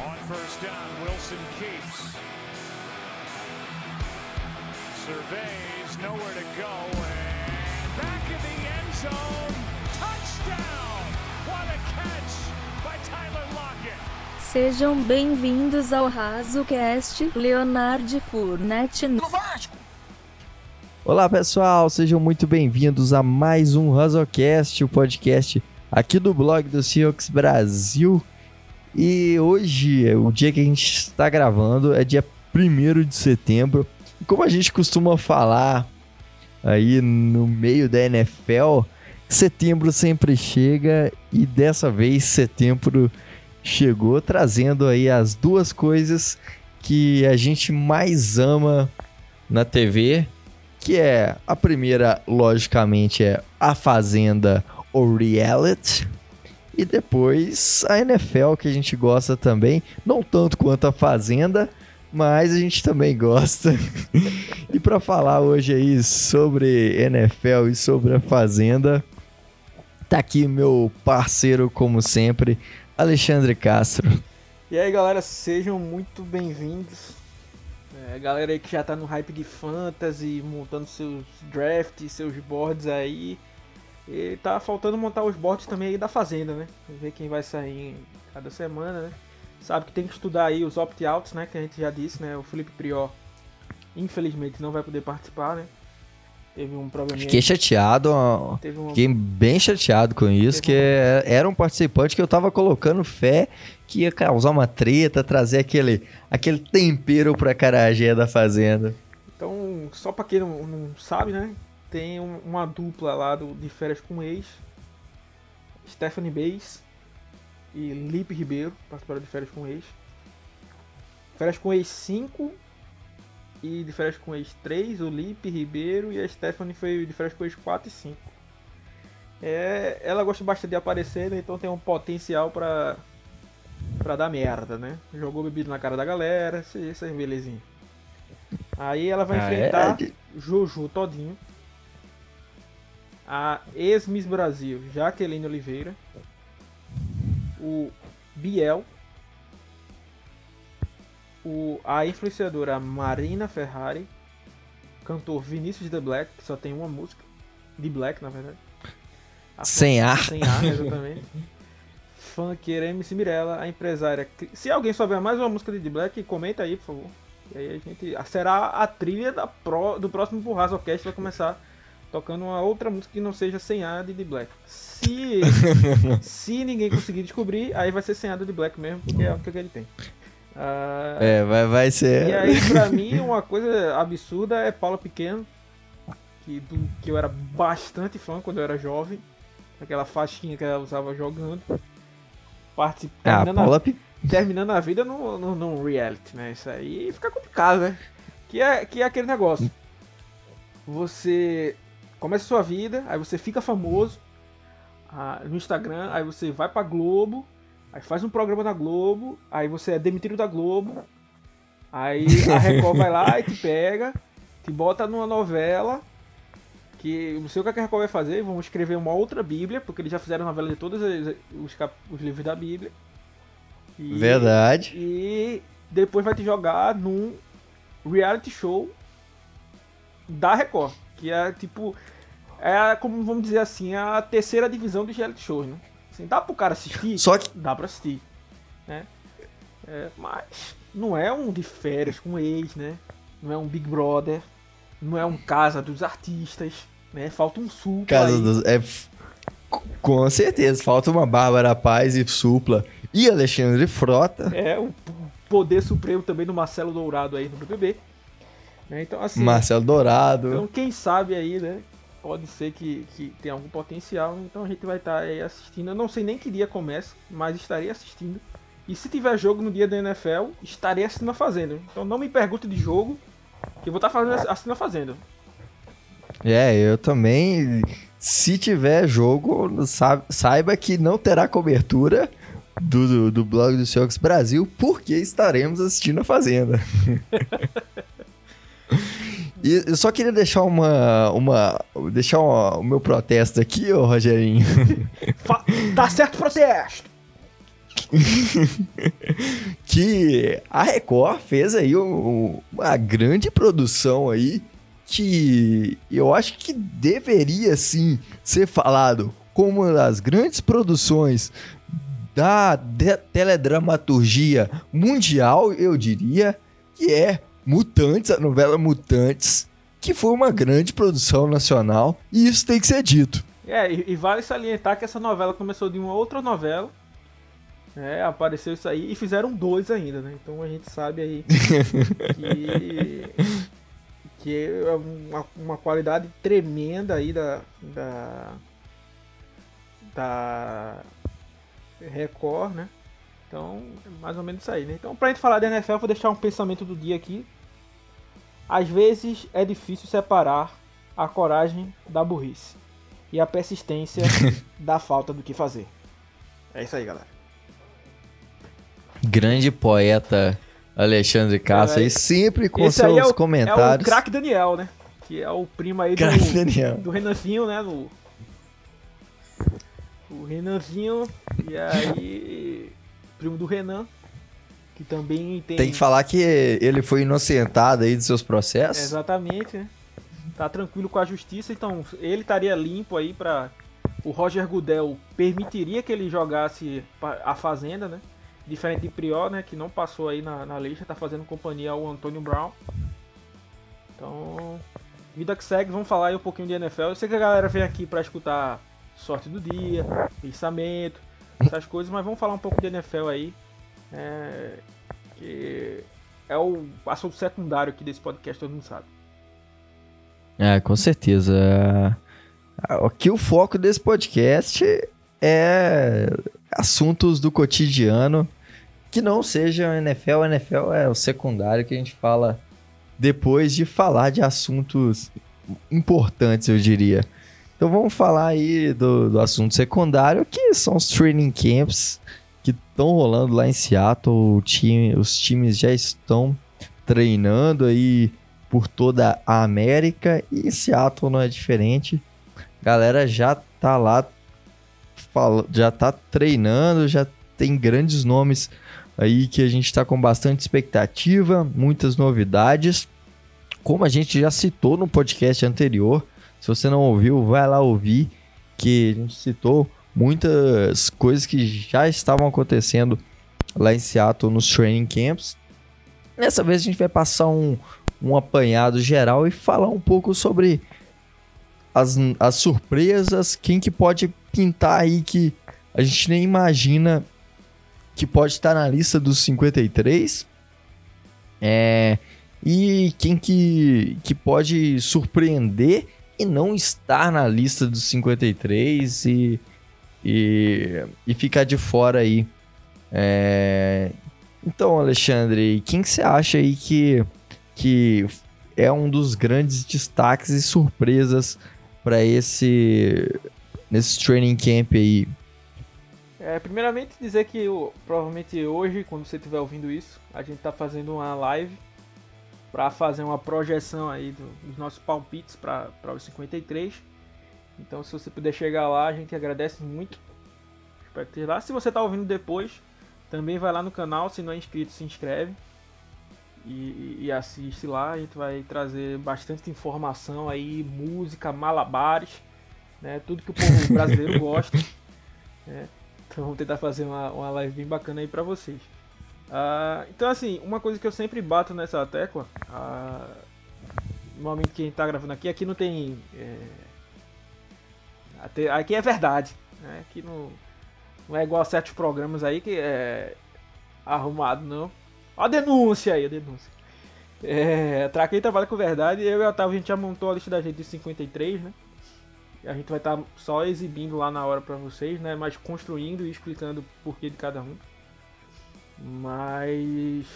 On first down, Wilson keeps. Surveys, nowhere to go, and back in the end zone. Touchdown! What a catch by Tyler Lockett. Sejam bem-vindos ao RazoCast Leonardo Furnette. Olá pessoal, sejam muito bem-vindos a mais um Razocast, o podcast aqui do blog do Seahawks Brasil. E hoje, o dia que a gente está gravando é dia 1 de setembro. E como a gente costuma falar aí no meio da NFL, setembro sempre chega e dessa vez setembro chegou trazendo aí as duas coisas que a gente mais ama na TV, que é a primeira, logicamente, é a Fazenda ou Reality, e depois a NFL que a gente gosta também, não tanto quanto a Fazenda, mas a gente também gosta. e para falar hoje aí sobre NFL e sobre a Fazenda, tá aqui meu parceiro como sempre, Alexandre Castro. E aí galera, sejam muito bem-vindos. É, galera aí que já tá no hype de fantasy, montando seus drafts, seus boards aí. E tá faltando montar os boards também aí da Fazenda, né? Ver quem vai sair cada semana, né? Sabe que tem que estudar aí os opt-outs, né? Que a gente já disse, né? O Felipe Prior, infelizmente, não vai poder participar, né? Teve um probleminha. Fiquei chateado, ó, Teve um... fiquei bem chateado com isso, que é- era um participante que eu tava colocando fé que ia causar uma treta, trazer aquele, aquele tempero pra carajé da fazenda. Então, só pra quem não, não sabe, né? Tem um- uma dupla lá do, de férias com ex. Stephanie Bays e Lipe Ribeiro participaram de férias com ex. Férias com ex 5 e de férias com ex 3, o Lipe Ribeiro e a Stephanie foi de férias com ex 4 e 5. É, ela gosta bastante de aparecer, né? então tem um potencial pra, pra dar merda, né? Jogou bebido na cara da galera, essas belezinhas. Aí ela vai Ah, enfrentar é? Jojo Todinho. A ex-Miss Brasil, Jaqueline Oliveira. O Biel. O, a influenciadora Marina Ferrari. Cantor Vinícius The Black, que só tem uma música. The Black, na verdade. A Sem ar. sem ar, exatamente. Funkeira MC Mirella, a empresária. Se alguém souber mais uma música de The Black, comenta aí, por favor. E aí a gente. Será a trilha da pro, do próximo Burrazocast, vai começar tocando uma outra música que não seja sem ar de The Black. Se, se ninguém conseguir descobrir, aí vai ser sem do The Black mesmo, porque é o que ele tem. Ah, É, vai, vai ser. e aí, pra mim, uma coisa absurda é Paula Pequeno, que, do- que eu era bastante fã quando eu era jovem. Aquela faixinha que ela usava jogando. Particip... Ah, terminando, Paula a, terminando a vida no, no, no reality, né? Isso aí fica complicado, né? Que é, que é aquele negócio. Você começa a sua vida, aí você fica famoso ah, no Instagram, aí você vai pra Globo, aí faz um programa na Globo, aí você é demitido da Globo, aí a Record vai lá e te pega, te bota numa novela, que não sei o que a Record vai fazer, vão escrever uma outra Bíblia, porque eles já fizeram novela de todos os, os, cap- os livros da Bíblia. E- Verdade. E depois vai te jogar num reality show da Record, que é tipo é como vamos dizer assim, a terceira divisão dos reality shows, né? Assim, dá pro cara assistir? Só que Dá pra assistir, né? É, mas não é um de férias com ex, né? Não é um Big Brother, não é um Casa dos Artistas, né? Falta um sul Casa dos. É, com certeza, falta uma Bárbara Paz e Supla e Alexandre Frota. É, o poder supremo também do Marcelo Dourado aí no BBB. Né? Então, assim, Marcelo Dourado. então quem sabe aí, né? Pode ser que, que tenha algum potencial, então a gente vai estar aí assistindo. Eu não sei nem que dia começa, mas estarei assistindo. E se tiver jogo no dia da NFL, estarei assistindo a Fazenda. Então não me pergunte de jogo, que eu vou estar fazendo, assistindo a Fazenda. É, eu também. Se tiver jogo, sa- saiba que não terá cobertura do, do, do blog do Seahawks Brasil, porque estaremos assistindo a Fazenda. E eu só queria deixar uma. uma deixar uma- o meu protesto aqui, ô Rogerinho. Fa- tá certo o protesto! que a Record fez aí um- uma grande produção aí que eu acho que deveria sim ser falado como uma das grandes produções da teledramaturgia mundial, eu diria, que é Mutantes, a novela Mutantes, que foi uma grande produção nacional, e isso tem que ser dito. É, e, e vale salientar que essa novela começou de uma outra novela. né, apareceu isso aí e fizeram dois ainda, né? Então a gente sabe aí que, que é uma, uma qualidade tremenda aí da, da, da Record, né? Então, é mais ou menos isso aí, né? Então, pra gente falar da NFL, eu vou deixar um pensamento do dia aqui. Às vezes é difícil separar a coragem da burrice e a persistência da falta do que fazer. É isso aí, galera. Grande poeta Alexandre Castro É, aí, sempre com seus é o, comentários. É o craque Daniel, né? Que é o primo aí do, Daniel. do Renanzinho, né? Do, o Renanzinho, e aí. Primo do Renan, que também tem. Tem que falar que ele foi inocentado aí dos seus processos. Exatamente, né? Tá tranquilo com a justiça, então ele estaria limpo aí pra. O Roger Goodell permitiria que ele jogasse a Fazenda, né? Diferente de Prior, né? Que não passou aí na, na lista, tá fazendo companhia ao Antônio Brown. Então, vida que segue, vamos falar aí um pouquinho de NFL. Eu sei que a galera vem aqui pra escutar sorte do dia, pensamento, essas coisas, mas vamos falar um pouco de NFL aí. É, que é o assunto secundário aqui desse podcast, todo mundo sabe. É, com certeza. Aqui o foco desse podcast é assuntos do cotidiano que não sejam NFL. NFL é o secundário que a gente fala depois de falar de assuntos importantes, eu diria. Então vamos falar aí do, do assunto secundário, que são os training camps que estão rolando lá em Seattle. Time, os times já estão treinando aí por toda a América e Seattle não é diferente. Galera já tá lá, já tá treinando, já tem grandes nomes aí que a gente tá com bastante expectativa, muitas novidades. Como a gente já citou no podcast anterior, se você não ouviu, vai lá ouvir, que a gente citou muitas coisas que já estavam acontecendo lá em Seattle nos training camps. Dessa vez a gente vai passar um, um apanhado geral e falar um pouco sobre as, as surpresas, quem que pode pintar aí que a gente nem imagina que pode estar na lista dos 53. É, e quem que, que pode surpreender e não estar na lista dos 53 e, e, e ficar de fora aí. É, então, Alexandre, quem que você acha aí que, que é um dos grandes destaques e surpresas para esse nesse training camp aí? É, primeiramente dizer que eu- provavelmente hoje, quando você estiver ouvindo isso, a gente tá fazendo uma live para fazer uma projeção aí do- dos nossos palpites para os 53. Então, se você puder chegar lá, a gente agradece muito. Espero que esteja lá. Se você tá ouvindo depois, também vai lá no canal. Se não é inscrito, se inscreve e, e assiste lá. A gente vai trazer bastante informação aí, música, malabares, né? Tudo que o povo brasileiro gosta. né? Então vamos tentar fazer uma, uma live bem bacana aí pra vocês. Ah, então assim, uma coisa que eu sempre bato nessa tecla, ah, no momento que a gente tá gravando aqui, aqui não tem. é, aqui é verdade. Né? Aqui não, não é igual a certos programas aí que é arrumado, não. Ó a denúncia aí, a denúncia. É, pra trabalha com verdade, eu e o Otávio, a gente já montou a lista da gente de 53, né? A gente vai estar só exibindo lá na hora pra vocês, né? Mas construindo e explicando o porquê de cada um. Mas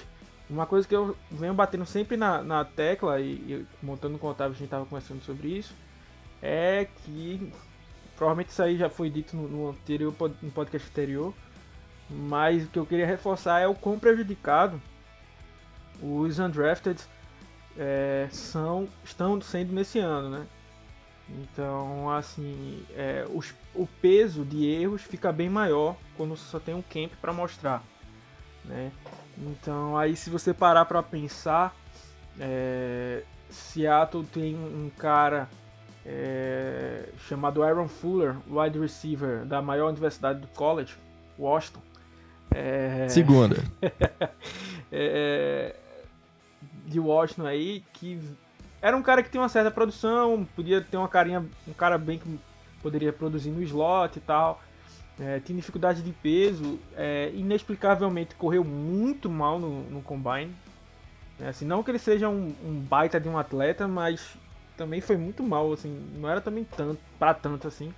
uma coisa que eu venho batendo sempre na, na tecla e, e montando o Otávio, a gente tava conversando sobre isso, é que provavelmente isso aí já foi dito no, no anterior no podcast anterior, mas o que eu queria reforçar é o quão prejudicado os undrafted é, são, estão sendo nesse ano, né? Então, assim, é, os, o peso de erros fica bem maior quando só tem um camp para mostrar, né? Então, aí se você parar para pensar, é, Seattle tem um cara é, chamado Aaron Fuller, wide receiver da maior universidade do college, Washington. É, Segunda. é, de Washington aí, que era um cara que tinha uma certa produção, podia ter uma carinha, um cara bem que poderia produzir no slot e tal. É, tinha dificuldade de peso, é, inexplicavelmente correu muito mal no, no combine. É, assim, não que ele seja um, um, baita de um atleta, mas também foi muito mal, assim, não era também tanto, para tanto assim,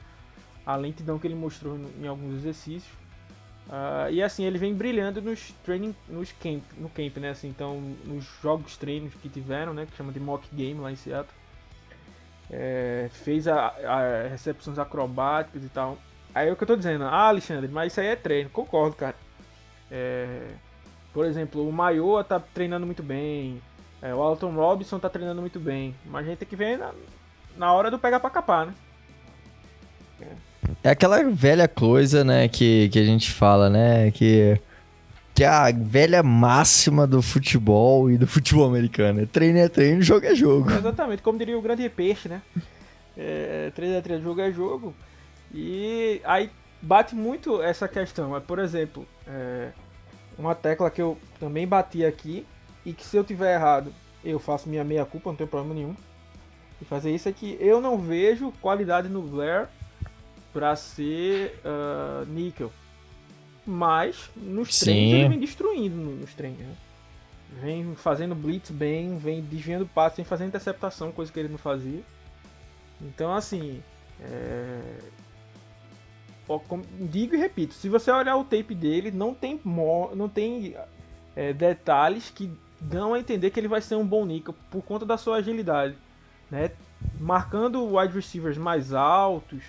a lentidão que ele mostrou em alguns exercícios. Uh, e assim, ele vem brilhando nos training, nos camp, no camp, né? Assim, então, nos jogos treinos que tiveram, né? Que chama de mock game lá em Seattle. É, fez a, a, recepções acrobáticas e tal. Aí é o que eu tô dizendo, ah, Alexandre, mas isso aí é treino. Concordo, cara. É, por exemplo, o Maioa tá treinando muito bem. É, o Alton Robinson tá treinando muito bem. Mas a gente tem que ver na, na hora do pegar pra capar, né? É aquela velha coisa, né, que, que a gente fala, né, que, que é a velha máxima do futebol e do futebol americano. É treino é treino, jogo é jogo. Exatamente, como diria o grande peixe, né? É, treino é treino, jogo é jogo. E aí bate muito essa questão. É, por exemplo, é, uma tecla que eu também bati aqui e que se eu tiver errado, eu faço minha meia culpa, não tem problema nenhum. E fazer isso é que eu não vejo qualidade no Blair para ser uh, níquel. Mas nos Sim. treinos ele vem destruindo nos treinos. Né? Vem fazendo blitz bem, vem desviando passe, vem fazendo interceptação, coisa que ele não fazia. Então assim. É... Digo e repito, se você olhar o tape dele, não tem, não tem é, detalhes que dão a entender que ele vai ser um bom níquel por conta da sua agilidade. Né? Marcando wide receivers mais altos,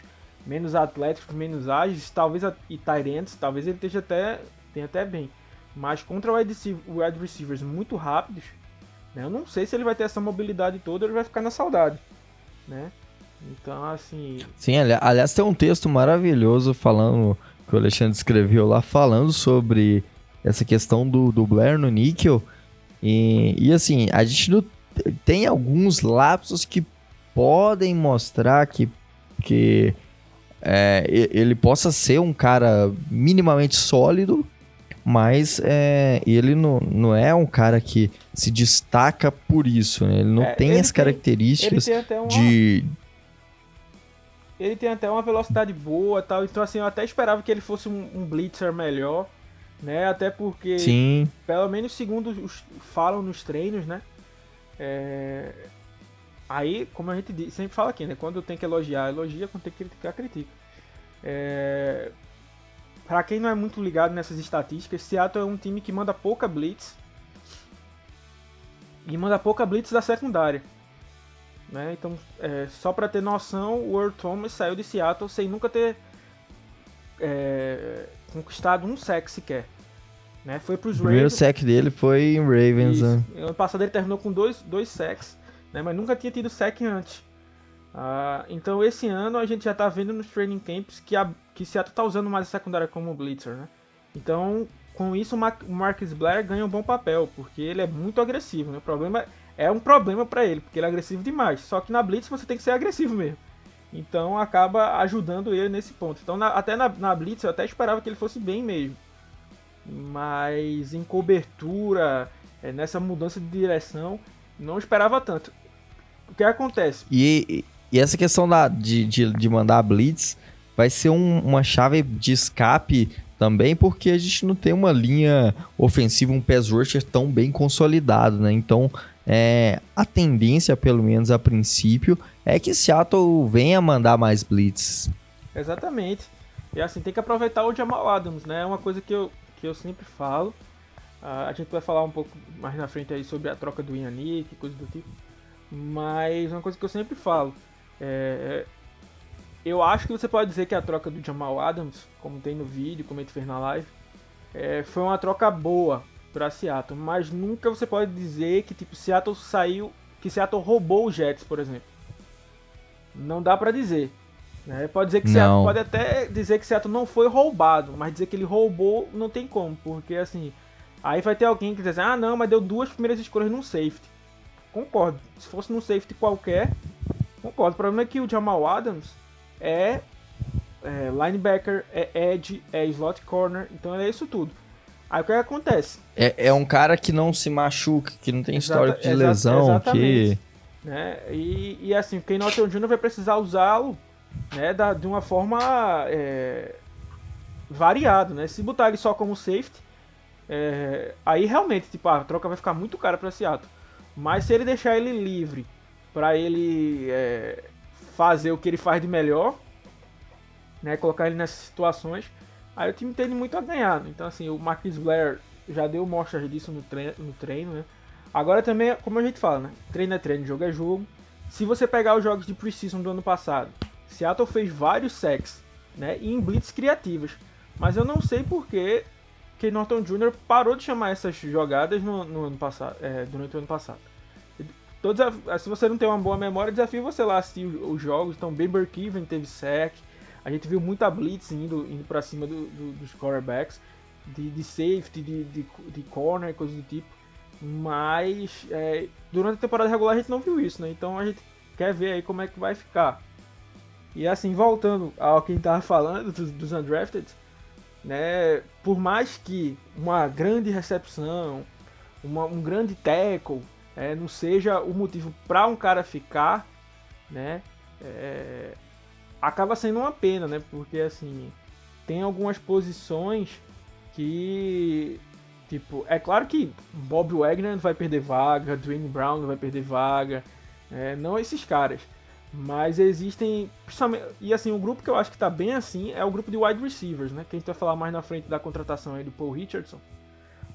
menos atléticos, menos ágeis, talvez e Tyrants, talvez ele esteja até tenha até bem. Mas contra wide, wide receivers muito rápidos, né, eu não sei se ele vai ter essa mobilidade toda, ele vai ficar na saudade, né? Então, assim. Sim, aliás, tem um texto maravilhoso falando que o Alexandre escreveu lá, falando sobre essa questão do, do Blair no níquel. E, e assim, a gente não, tem alguns lapsos que podem mostrar que, que é, ele possa ser um cara minimamente sólido, mas é, ele não, não é um cara que se destaca por isso, né? Ele não é, tem ele as tem, características uma, de... Ele tem até uma velocidade boa tal, então assim, eu até esperava que ele fosse um, um blitzer melhor, né? Até porque, Sim. pelo menos segundo os, falam nos treinos, né? É, Aí, como a gente sempre fala aqui, né? Quando tem que elogiar, elogia, quando tem que criticar, critica. É... Para quem não é muito ligado nessas estatísticas, Seattle é um time que manda pouca blitz e manda pouca blitz da secundária. Né? Então, é, só para ter noção, o Earl Thomas saiu de Seattle sem nunca ter é, conquistado um sec sequer. Né? Foi para os Ravens. O primeiro sec dele foi em Ravens. Né? Ano passado ele terminou com dois, dois sacks né? mas nunca tinha tido sec antes. Uh, então esse ano a gente já está vendo nos training camps que, a, que Seattle está usando mais a secundária como blitzer. Né? Então com isso o Marcus Blair ganha um bom papel, porque ele é muito agressivo. Né? O problema é um problema para ele, porque ele é agressivo demais. Só que na blitz você tem que ser agressivo mesmo. Então acaba ajudando ele nesse ponto. Então na, até na, na blitz eu até esperava que ele fosse bem mesmo. Mas em cobertura, é, nessa mudança de direção, não esperava tanto o que acontece? E, e essa questão da, de, de, de mandar blitz vai ser um, uma chave de escape também, porque a gente não tem uma linha ofensiva, um pass rusher tão bem consolidado, né? Então, é, a tendência, pelo menos a princípio, é que Seattle venha mandar mais blitz. Exatamente. E assim, tem que aproveitar o Jamal Adams, né? É uma coisa que eu, que eu sempre falo. Uh, a gente vai falar um pouco mais na frente aí sobre a troca do Yannick, coisa do tipo. Mas uma coisa que eu sempre falo, é, eu acho que você pode dizer que a troca do Jamal Adams, como tem no vídeo, como ele fez na live, é, foi uma troca boa para Seattle, mas nunca você pode dizer que tipo Seattle saiu, que Seattle roubou o Jets, por exemplo. Não dá pra dizer. Né? Pode dizer que Não. Seattle, pode até dizer que Seattle não foi roubado, mas dizer que ele roubou não tem como, porque assim, aí vai ter alguém que diz assim, ah não, mas deu duas primeiras escolhas num safety. Concordo. Se fosse num safety qualquer, concordo. O problema é que o Jamal Adams é, é linebacker, é edge, é slot corner, então é isso tudo. Aí o que acontece? É, é um cara que não se machuca, que não tem histórico Exata- de exa- lesão, que... Né? E, e assim, o Ken Norton Jr. vai precisar usá-lo né, da- de uma forma é, variada. Né? Se botar ele só como safety, é, aí realmente tipo, a troca vai ficar muito cara para Seattle. Mas se ele deixar ele livre para ele é, fazer o que ele faz de melhor, né, colocar ele nessas situações, aí o time tem muito a ganhar. né? Então assim, o Marquis Blair já deu mostras disso no treino, no treino né? Agora também, como a gente fala, né? Treino é treino, jogo é jogo. Se você pegar os jogos de preseason do ano passado, Seattle fez vários sacks, né? E em blitz criativas. Mas eu não sei por que Norton Jr. parou de chamar essas jogadas no, no ano passado, é, durante o ano passado. Desaf- se você não tem uma boa memória, desafio você lá assistir os, os jogos. Então, Ben Burkiven teve sack. A gente viu muita blitz indo, indo para cima do- do- dos quarterbacks, de, de safety, de, de, de corner, coisas do tipo. Mas é, durante a temporada regular a gente não viu isso, né? Então a gente quer ver aí como é que vai ficar. E assim, voltando ao que a gente tava falando dos, dos undrafted, né? Por mais que uma grande recepção, uma- um grande tackle, é, não seja o motivo para um cara ficar, né? é, acaba sendo uma pena, né? Porque assim, tem algumas posições que Tipo, é claro que Bob Wagner vai perder vaga, Dwayne Brown vai perder vaga, é, não esses caras. Mas existem, e assim, o grupo que eu acho que tá bem assim é o grupo de wide receivers, né? Que a gente vai falar mais na frente da contratação aí do Paul Richardson.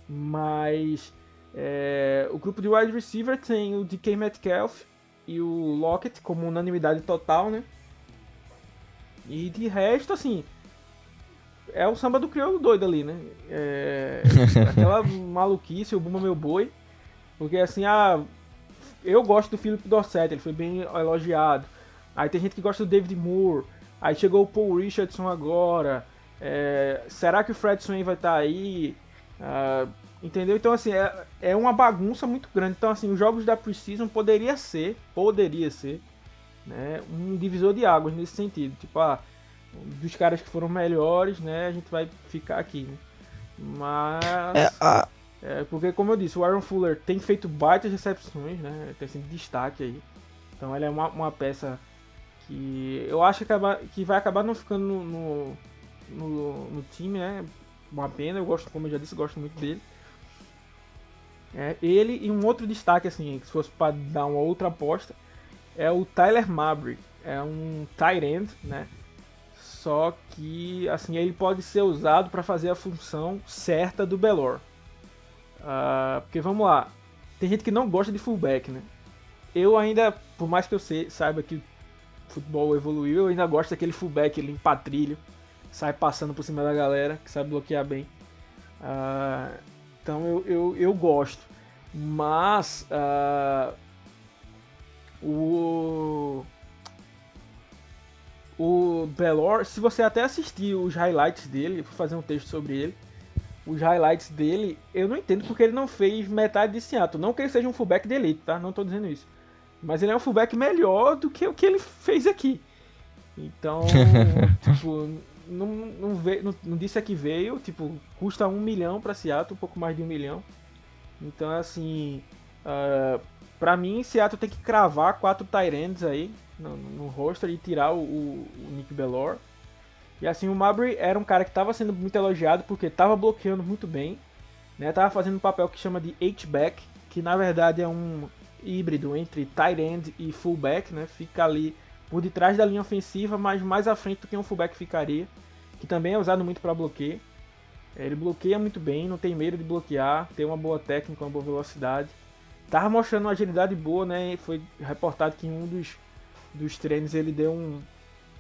Mas é, o grupo de wide receiver tem o DK Metcalf e o Lockett como unanimidade total, né? E de resto, assim, é o samba do crioulo doido ali, né? É, aquela maluquice, o Buma Meu Boi. Porque assim, ah, eu gosto do Philip Dorsett, ele foi bem elogiado. Aí tem gente que gosta do David Moore. Aí chegou o Paul Richardson agora. É, será que o Fred Swain vai estar aí? Ah, entendeu? Então assim, é, é uma bagunça muito grande. Então assim, os jogos da Precision poderia ser, poderia ser, né, um divisor de águas nesse sentido. Tipo, ah, dos caras que foram melhores, né, a gente vai ficar aqui, né? Mas É, a- é, porque como eu disse, o Aaron Fuller tem feito baitas recepções, né? Tem sido destaque aí. Então ele é uma, uma peça que eu acho que, acaba, que vai acabar não ficando no, no, no- no time, né? Uma pena, eu gosto, como eu já disse, gosto muito dele. É, ele e um outro destaque, assim, que se fosse para dar uma outra aposta, é o Tyler Mabry. É um tight end, né? Só que, assim, ele pode ser usado para fazer a função certa do Belor. Ah, porque vamos lá, tem gente que não gosta de fullback, né? Eu ainda, por mais que eu sei, saiba que o futebol evoluiu, eu ainda gosto daquele fullback limpa trilho, sai passando por cima da galera, que sabe bloquear bem. Ah, então eu, eu, eu gosto. Mas ah, o o Belor, se você até assistir os highlights dele, vou fazer um texto sobre ele. Os highlights dele, eu não entendo porque ele não fez metade de Seattle. Não que ele seja um fullback de elite, tá? Não tô dizendo isso. Mas ele é um fullback melhor do que o que ele fez aqui. Então, tipo, não, não, veio, não, não disse a que veio, tipo, custa um milhão pra Seattle, um pouco mais de um milhão. Então, assim, uh, pra mim, Seattle tem que cravar quatro Tyrands aí no, no roster e tirar o, o, o Nick Bellor. E assim, o Mabry era um cara que estava sendo muito elogiado porque estava bloqueando muito bem, né? Tava fazendo um papel que chama de H-back, que na verdade é um híbrido entre tight end e fullback, né? Fica ali por detrás da linha ofensiva, mas mais à frente do que um fullback ficaria, que também é usado muito para bloqueio. Ele bloqueia muito bem, não tem medo de bloquear, tem uma boa técnica, uma boa velocidade. Tava mostrando uma agilidade boa, né? Foi reportado que em um dos, dos treinos ele deu um,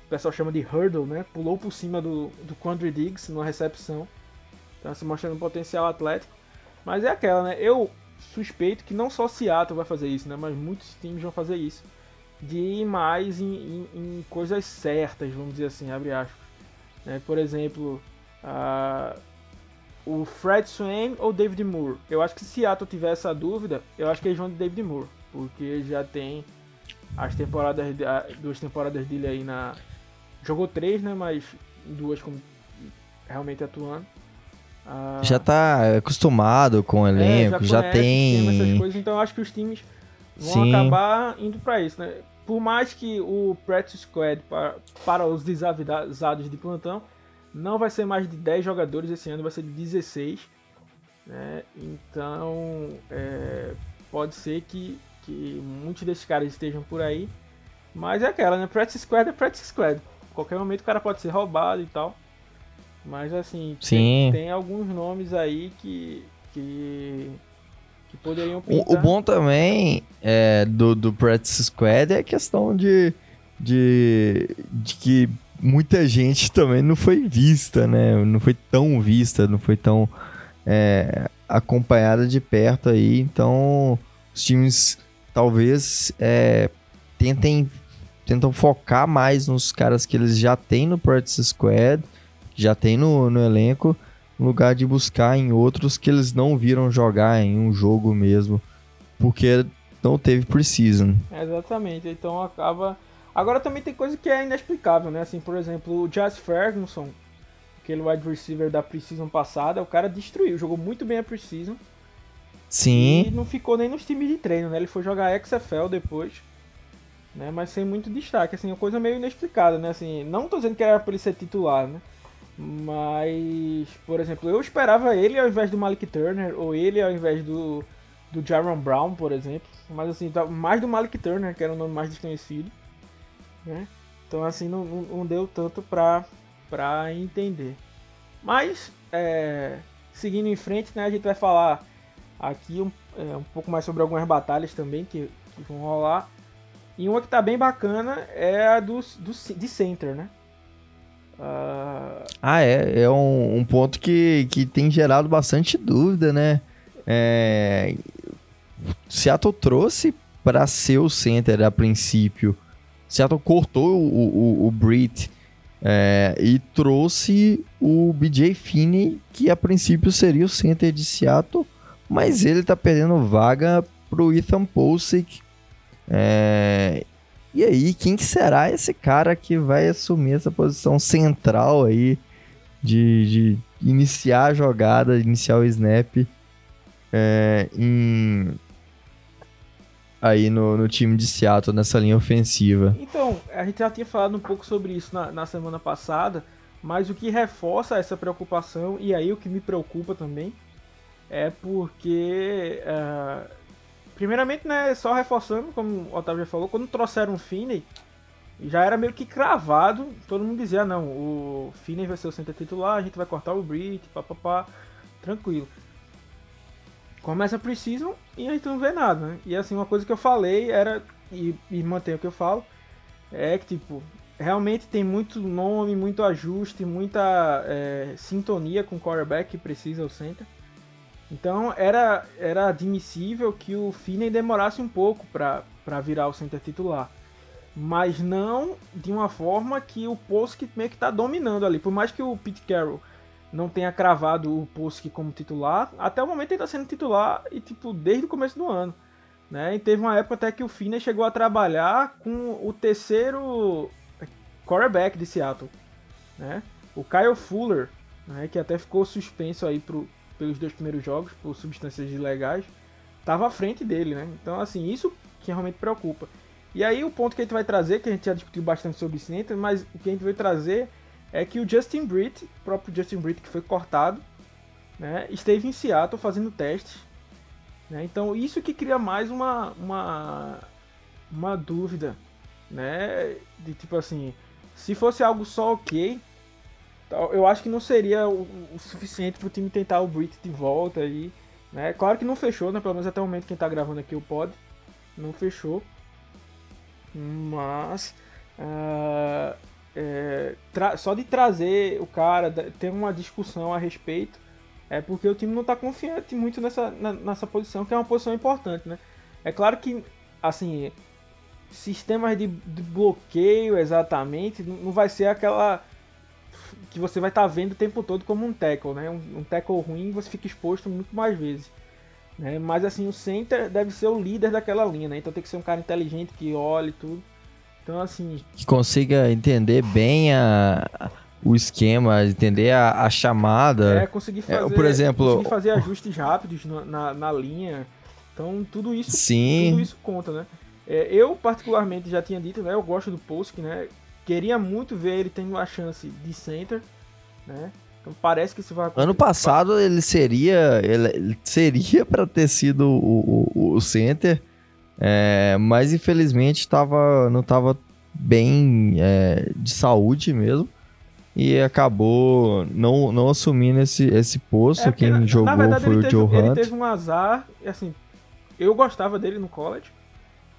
o pessoal chama de hurdle, né? Pulou por cima do, do Quandry Diggs numa recepção. Então, se mostrando um potencial atlético. Mas é aquela, né? Eu suspeito que não só Seattle vai fazer isso, né? Mas muitos times vão fazer isso. de ir mais em, em, em coisas certas, vamos dizer assim, abre aspas. Né? Por exemplo, uh, o Fred Swain ou David Moore. Eu acho que se Seattle tiver essa dúvida, eu acho que eles vão de David Moore, porque já tem as temporadas, duas temporadas dele aí na. Jogou três, né? Mas duas como realmente atuando. Ah, já tá acostumado com o elenco, é, já, já tem. Coisas, então eu acho que os times vão Sim. acabar indo para isso, né? Por mais que o practice squad para, para os desavisados de plantão não vai ser mais de 10 jogadores esse ano, vai ser de 16. Né? Então é, pode ser que, que muitos desses caras estejam por aí. Mas é aquela, né? Practice squad é practice squad. qualquer momento o cara pode ser roubado e tal. Mas assim, tem, tem, alguns nomes aí que, que, que poderiam pintar. O, o bom também é, do, do Practice Squad é a questão de, de, de que muita gente também não foi vista, né? Não foi tão vista, não foi tão é, acompanhada de perto aí. Então, os times talvez é, tentem tentam focar mais nos caras que eles já têm no Practice Squad já tem no, no elenco, no lugar de buscar em outros que eles não viram jogar em um jogo mesmo, porque não teve preseason. Exatamente, então acaba. Agora também tem coisa que é inexplicável, né? Assim, por exemplo, o Jazz Ferguson, aquele wide receiver da preseason passada, o cara destruiu, jogou muito bem a preseason. Sim. E não ficou nem nos times de treino, né? Ele foi jogar XFL depois. Né, mas sem muito destaque, assim, uma coisa meio inexplicada, né? Assim, não tô dizendo que era pra ele ser titular, né? Mas, por exemplo, eu esperava ele ao invés do Malik Turner, ou ele ao invés do, do Jaron Brown, por exemplo. Mas assim, tá, mais do Malik Turner, que era o nome mais desconhecido. Né? Então assim, não, não deu tanto pra, pra entender. Mas, é, seguindo em frente, né, a gente vai falar aqui um, é, um pouco mais sobre algumas batalhas também que, que vão rolar. E uma que tá bem bacana é a do, do, de center, né? Uh... Ah, é. É um, um, ponto que, que tem gerado bastante dúvida, né? É... Seattle trouxe para ser o center a princípio. Seattle cortou o, o, o Brit é, e trouxe o BJ Finney, que a princípio seria o center de Seattle, mas ele tá perdendo vaga pro Ethan Posick. É, e aí, quem que será esse cara que vai assumir essa posição central aí de, de iniciar a jogada, iniciar o snap é, em, aí no, no, time de Seattle, nessa linha ofensiva? Então, a gente já tinha falado um pouco sobre isso na, na semana passada, mas o que reforça essa preocupação, e aí o que me preocupa também, é porque... Uh, Primeiramente, né, só reforçando, como o Otávio já falou, quando trouxeram o Finney, já era meio que cravado, todo mundo dizia, não, o Finney vai ser o center titular, a gente vai cortar o Brit, papapá, tranquilo. Começa a Precision e a gente não vê nada, né? E assim, uma coisa que eu falei era, e, e mantenho o que eu falo, é que, tipo, realmente tem muito nome, muito ajuste, muita é, sintonia com o quarterback que precisa o center. Então era, era admissível que o Finney demorasse um pouco para virar o center titular. Mas não de uma forma que o Posk meio que está dominando ali. Por mais que o Pete Carroll não tenha cravado o Posk como titular, até o momento ele está sendo titular e tipo desde o começo do ano. Né? E teve uma época até que o Finney chegou a trabalhar com o terceiro quarterback de Seattle. Né? O Kyle Fuller, né? que até ficou suspenso aí pro, pelos dois primeiros jogos por substâncias ilegais, estava à frente dele, né? Então, assim, isso que realmente preocupa. E aí o ponto que a gente vai trazer, que a gente já discutiu bastante sobre isso mas o que a gente vai trazer é que o Justin Britt, o próprio Justin Britt que foi cortado, né, esteve em Seattle fazendo testes. Né? Então isso que cria mais uma, uma, uma dúvida, né? De tipo assim, se fosse algo só ok, eu acho que não seria o, o suficiente para o time tentar o Brit de volta aí. Né? Claro que não fechou, né? Pelo menos até o momento que quem está gravando aqui o pod. Não fechou. Mas. Uh, é, só de trazer o cara, ter uma discussão a respeito, é porque o time não está confiante muito nessa, na, nessa posição, que é uma posição importante, né? É claro que, assim, sistemas de, de bloqueio exatamente, não vai ser aquela que você vai estar tá vendo o tempo todo como um tackle, né? Um, um tackle ruim você fica exposto muito mais vezes. Né? Mas assim, o center deve ser o líder daquela linha, né? Então tem que ser um cara inteligente que olhe tudo. Então assim. Que consiga entender bem a, o esquema, entender a, a chamada. É, conseguir fazer, é, por exemplo, conseguir fazer ajustes rápidos na, na, na, linha. Então tudo isso, Sim. tudo isso conta, né? É, eu particularmente já tinha dito, né? Eu gosto do Post, né? Queria muito ver ele tendo a chance de center, né? Então parece que isso vai acontecer. Ano passado ele seria ele seria para ter sido o, o, o center, é, mas infelizmente tava, não estava bem é, de saúde mesmo e acabou não, não assumindo esse, esse posto. É, Quem na, jogou na verdade, foi o teve, Joe Hunt. Ele teve um azar, assim, eu gostava dele no college.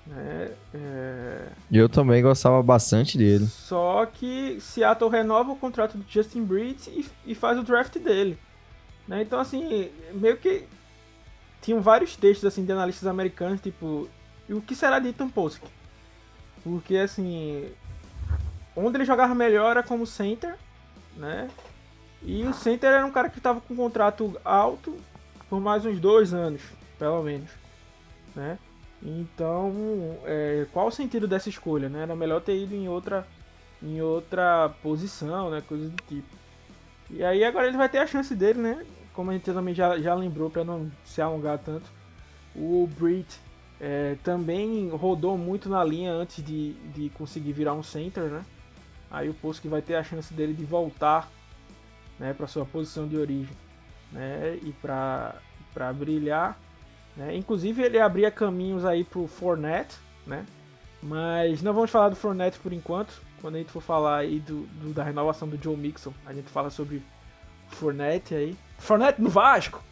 Né? É... Eu também gostava bastante dele. Só que Seattle renova o contrato do Justin Breed e, e faz o draft dele. Né? Então, assim, meio que tinham vários textos assim de analistas americanos, tipo, e o que será de Ethan Posk? Porque, assim, onde ele jogava melhor era como center, né? E o center era um cara que estava com um contrato alto por mais uns dois anos, pelo menos, né? Então, é, qual o sentido dessa escolha? Né? Era melhor ter ido em outra, em outra posição, né? coisa do tipo. E aí agora ele vai ter a chance dele, né? Como a gente também já, já lembrou para não se alongar tanto. O Brit é, também rodou muito na linha antes de, de conseguir virar um center, né? Aí o Post vai ter a chance dele de voltar né, para sua posição de origem né, e para brilhar né? Inclusive ele abria caminhos aí pro Fournette, né? Mas não vamos falar do Fournette por enquanto. Quando a gente for falar aí do, do da renovação do Joe Mixon, a gente fala sobre Fournette aí. Fournette no Vasco!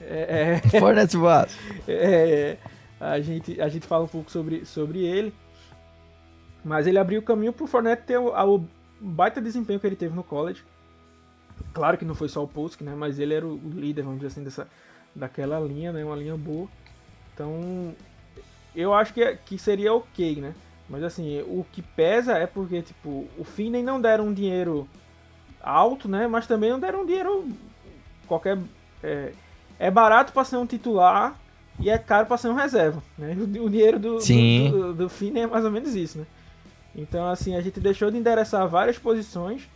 É, é, Fournette Vasco! É, a, gente, a gente fala um pouco sobre, sobre ele. Mas ele abriu o caminho pro Fournette ter o, o baita desempenho que ele teve no college. Claro que não foi só o Post, né? Mas ele era o líder, vamos dizer assim, dessa, daquela linha, né? Uma linha boa. Então, eu acho que, que seria ok, né? Mas assim, o que pesa é porque, tipo, o Finney não deram um dinheiro alto, né? Mas também não deram um dinheiro qualquer... É, é barato para ser um titular e é caro para ser um reserva, né? O, o dinheiro do, Sim. do, do, do é mais ou menos isso, né? Então, assim, a gente deixou de endereçar várias posições,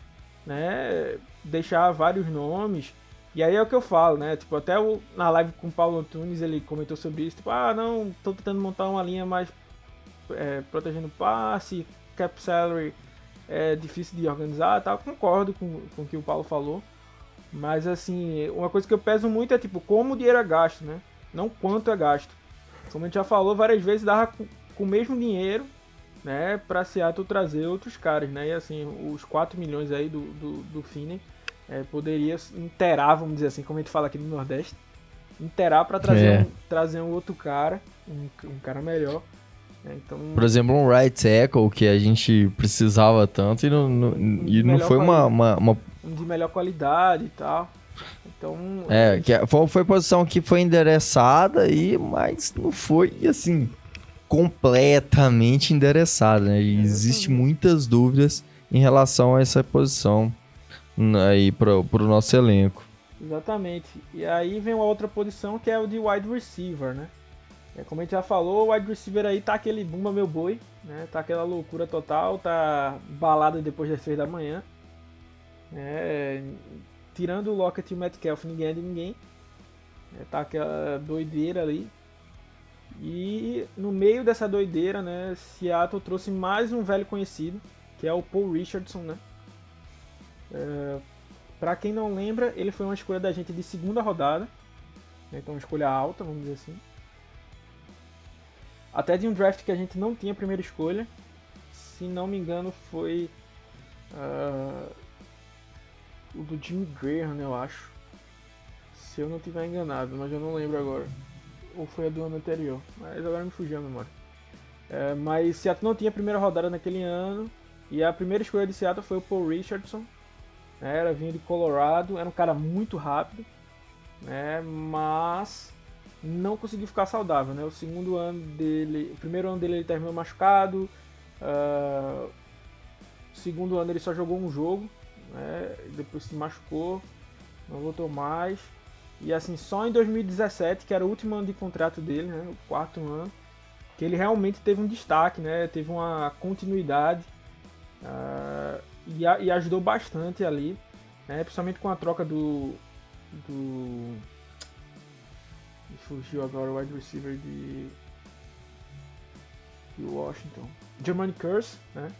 né? Deixar vários nomes e aí é o que eu falo, né? Tipo, até o, na live com o Paulo Antunes ele comentou sobre isso. Tipo, ah, não, tô tentando montar uma linha mais é, protegendo passe, cap salary é difícil de organizar tal. Concordo com, com o que o Paulo falou. Mas assim, uma coisa que eu peso muito é tipo, como o dinheiro é gasto, né? Não quanto é gasto. Como a gente já falou várias vezes, dava com, o mesmo dinheiro, né, pra Seattle trazer outros caras, né? E assim, os 4 milhões aí do, do, do Finney é, poderia interar, vamos dizer assim, como a gente fala aqui no Nordeste, interar para trazer, é. um, trazer um outro cara, um, um cara melhor. É, então, Por exemplo, um right tackle que a gente precisava tanto e não, não um e não foi uma, uma, uma, Um de melhor qualidade e tal. Então, é, que é, foi, foi posição que foi endereçada, e, mas não foi assim completamente endereçada. Né? Existem muitas dúvidas em relação a essa posição aí pro, pro nosso elenco. Exatamente. E aí vem uma outra posição que é o de wide receiver, né? É, como a gente já falou, o wide receiver aí tá aquele bumba meu boi, né? Tá aquela loucura total, tá balada depois das 6 da manhã. É, tirando o Lockett e o Metcalf, ninguém é de ninguém. É, tá aquela doideira ali. E no meio dessa doideira, né, Seattle trouxe mais um velho conhecido, que é o Paul Richardson, né? É, para quem não lembra, ele foi uma escolha da gente de segunda rodada, né, então uma escolha alta, vamos dizer assim. Até de um draft que a gente não tinha primeira escolha, se não me engano foi uh, o do Jimmy Graham, eu acho. Se eu não tiver enganado, mas eu não lembro agora. Ou foi a do ano anterior, mas agora me fugiu a memória. É, mas Seattle não tinha primeira rodada naquele ano, e a primeira escolha de Seattle foi o Paul Richardson, né? Era vindo de Colorado, era um cara muito rápido, né? Mas não conseguiu ficar saudável, né? O segundo ano dele, o primeiro ano dele ele terminou machucado, uh, segundo ano ele só jogou um jogo, né? Depois se machucou, não voltou mais. E assim, só em 2017, que era o último ano de contrato dele, né? O quarto ano, que ele realmente teve um destaque, né? Teve uma continuidade uh, e, a, e, ajudou bastante ali, né? Principalmente com a troca do do fugiu agora o wide receiver de, de Washington. Germany Curse, né?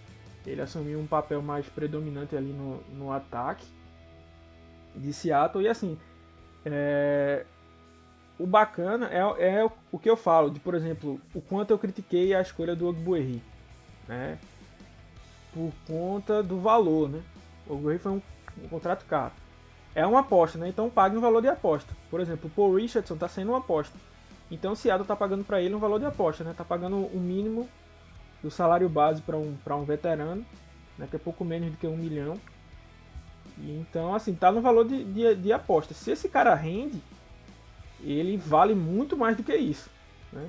Ele assumiu um papel mais predominante ali no, no ataque de Seattle. E assim, é, o bacana é, é o que eu falo, de por exemplo, o quanto eu critiquei a escolha do Ogbuerri, né? Por conta do valor, né? O Ogbuerri foi um, um contrato caro é uma aposta, né? Então pague um valor de aposta. Por exemplo, o Paul Richardson está sendo uma aposta. Então o Seattle está pagando para ele um valor de aposta, né? Está pagando o mínimo do salário base para um, um veterano, né? que é pouco menos do que um milhão. E, então, assim, tá no valor de, de, de, aposta. Se esse cara rende, ele vale muito mais do que isso, né?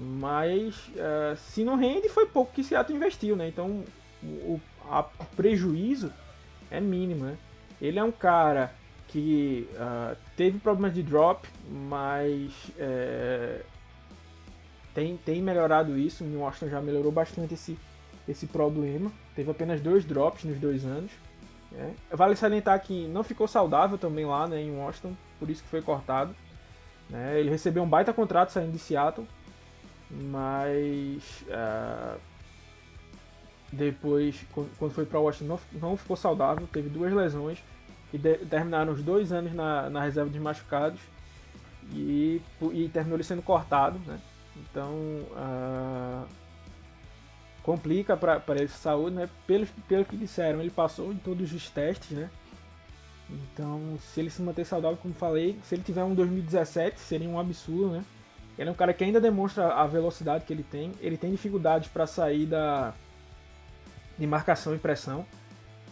Mas uh, se não rende, foi pouco que Seattle investiu, né? Então o, a, o prejuízo é mínimo, né? Ele é um cara que uh, teve problemas de drop, mas é, tem, tem melhorado isso. O Washington já melhorou bastante esse, esse problema. Teve apenas dois drops nos dois anos. Né? Vale salientar que não ficou saudável também lá né, em Washington, por isso que foi cortado. Né? Ele recebeu um baita contrato saindo de Seattle, mas uh, depois, quando foi para Washington, não, não, ficou saudável, teve duas lesões que de, terminaram os dois anos na, na reserva de machucados e, e terminou ele sendo cortado, né? Então uh, complica para ele saúde, né? Pelo, pelo que disseram, ele passou em todos os testes, né? Então, se ele se manter saudável, como falei, se ele tiver um 2017, seria um absurdo, né? Ele é um cara que ainda demonstra a velocidade que ele tem. Ele tem dificuldades para sair da, de marcação e pressão.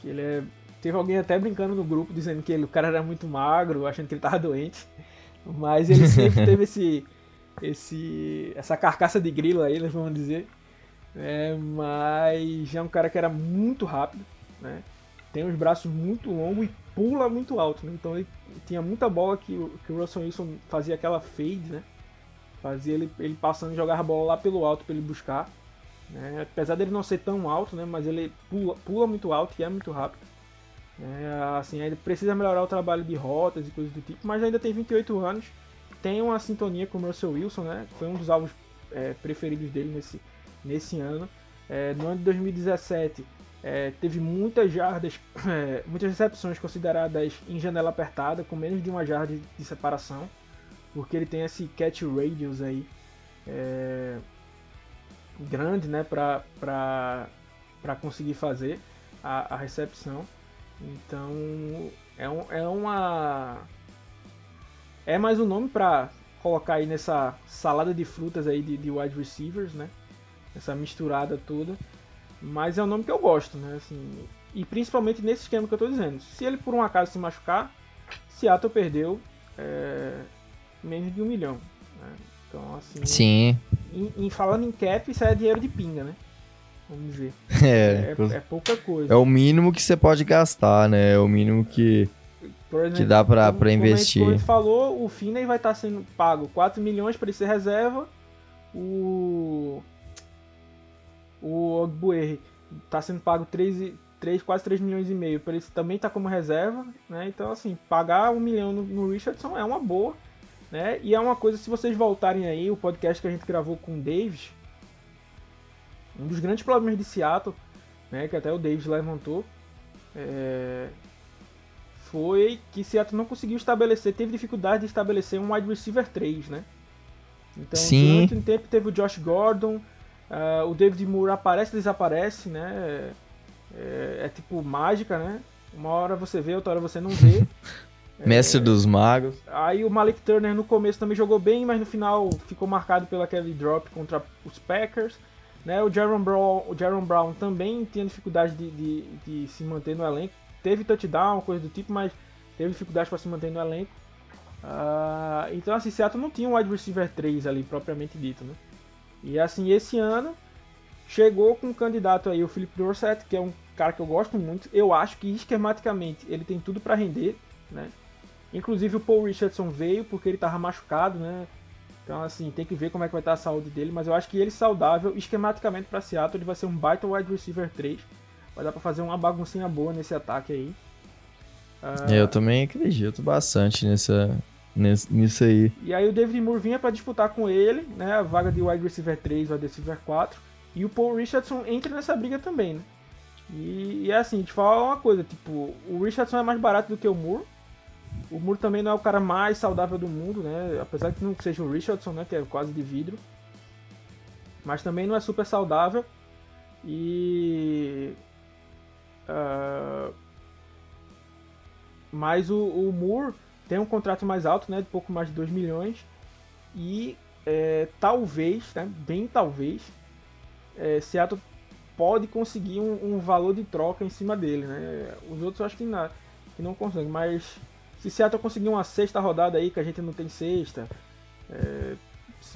Ele é, teve alguém até brincando no grupo dizendo que ele, o cara era muito magro, achando que ele tava doente. Mas ele sempre teve esse, esse, essa carcaça de grilo aí, nós vamos dizer. É, mas é um cara que era muito rápido, né? Tem os braços muito longos e pula muito alto, né? Então ele tinha muita bola que, que o Russell Wilson fazia aquela fade, né? Fazia ele, ele passando e jogar a bola lá pelo alto para ele buscar. Né? Apesar dele não ser tão alto, né? mas ele pula, pula muito alto e é muito rápido. É, assim, ele precisa melhorar o trabalho de rotas e coisas do tipo, mas ainda tem 28 anos, tem uma sintonia com o Russell Wilson, né? Foi um dos alvos é, preferidos dele nesse, nesse ano. É, no ano de 2017 é, teve muitas jardas, é, muitas recepções consideradas em janela apertada, com menos de uma jarda de, de separação, porque ele tem esse catch radius aí. É, grande né, para conseguir fazer a, a, recepção. Então é, um, é uma. É mais um nome para colocar aí nessa salada de frutas aí de, de wide receivers, né? Essa misturada toda. Mas é um nome que eu gosto, né? Assim, e principalmente nesse esquema que eu estou dizendo. Se ele por um acaso se machucar, Seattle perdeu é, menos de um milhão. Né? Então, assim. Sim. Em, em, falando em cap, isso é dinheiro de pinga, né? Vamos ver. É, é, é, pouca coisa. É o mínimo que você pode gastar, né? É o mínimo que, que dá pra, como, pra investir. Como a gente falou, o Finney vai estar tá sendo pago 4 milhões para ele ser reserva. O. O Ogbuerri tá sendo pago 3, 3, quase 3 milhões e meio para ele também tá como reserva, né? Então, assim, pagar um milhão no, no Richardson é uma boa. Né? E é uma coisa, se vocês voltarem aí, o podcast que a gente gravou com o Davis, um dos grandes problemas de Seattle, né, que até o Davis levantou, é, foi que Seattle não conseguiu estabelecer, teve dificuldade de estabelecer um wide receiver 3, né? Então, Sim. durante um tempo teve o Josh Gordon, uh, o David Moore aparece e desaparece, né? É, é, tipo mágica, né? Uma hora você vê, outra hora você não vê. Mestre é, dos magos. Aí o Malik Turner no começo também jogou bem, mas no final ficou marcado pelo aquele drop contra os Packers. Né? O, Jaron Brown, o Jaron Brown também tinha dificuldade de, de, de, se manter no elenco. Teve touchdown, coisa do tipo, mas teve dificuldade para se manter no elenco. Uh, então, assim, Seattle não tinha um wide receiver 3 ali, propriamente dito, né? E, assim, esse ano chegou com um candidato aí, o Philip Dorsett, que é um cara que eu gosto muito. Eu acho que, esquematicamente, ele tem tudo para render, né? Inclusive, o Paul Richardson veio porque ele tava machucado, né? Então, assim, tem que ver como é que vai estar a saúde dele. Mas eu acho que ele saudável, esquematicamente para Seattle, ele vai ser um baita wide receiver 3. Vai dar pra fazer uma baguncinha boa nesse ataque aí. Uh... Eu também acredito bastante nessa, nisso aí. E aí o David Moore vinha para disputar com ele, né, a vaga de wide receiver 3, wide receiver 4, e o Paul Richardson entra nessa briga também, né? E, e é assim, te falar uma coisa, tipo, o Richardson é mais barato do que o Moore. O Moore também não é o cara mais saudável do mundo, né? Apesar que não seja o Richardson, né, que é quase de vidro. Mas também não é super saudável. E uh... mas o, o Moore tem um contrato mais alto, né, de pouco mais de 2 milhões, e é, talvez, né, bem talvez, é, Seattle pode conseguir um, um, valor de troca em cima dele, né? Os outros eu acho que, não, que não conseguem, mas se Seattle conseguir uma sexta rodada aí, que a gente não tem sexta, é,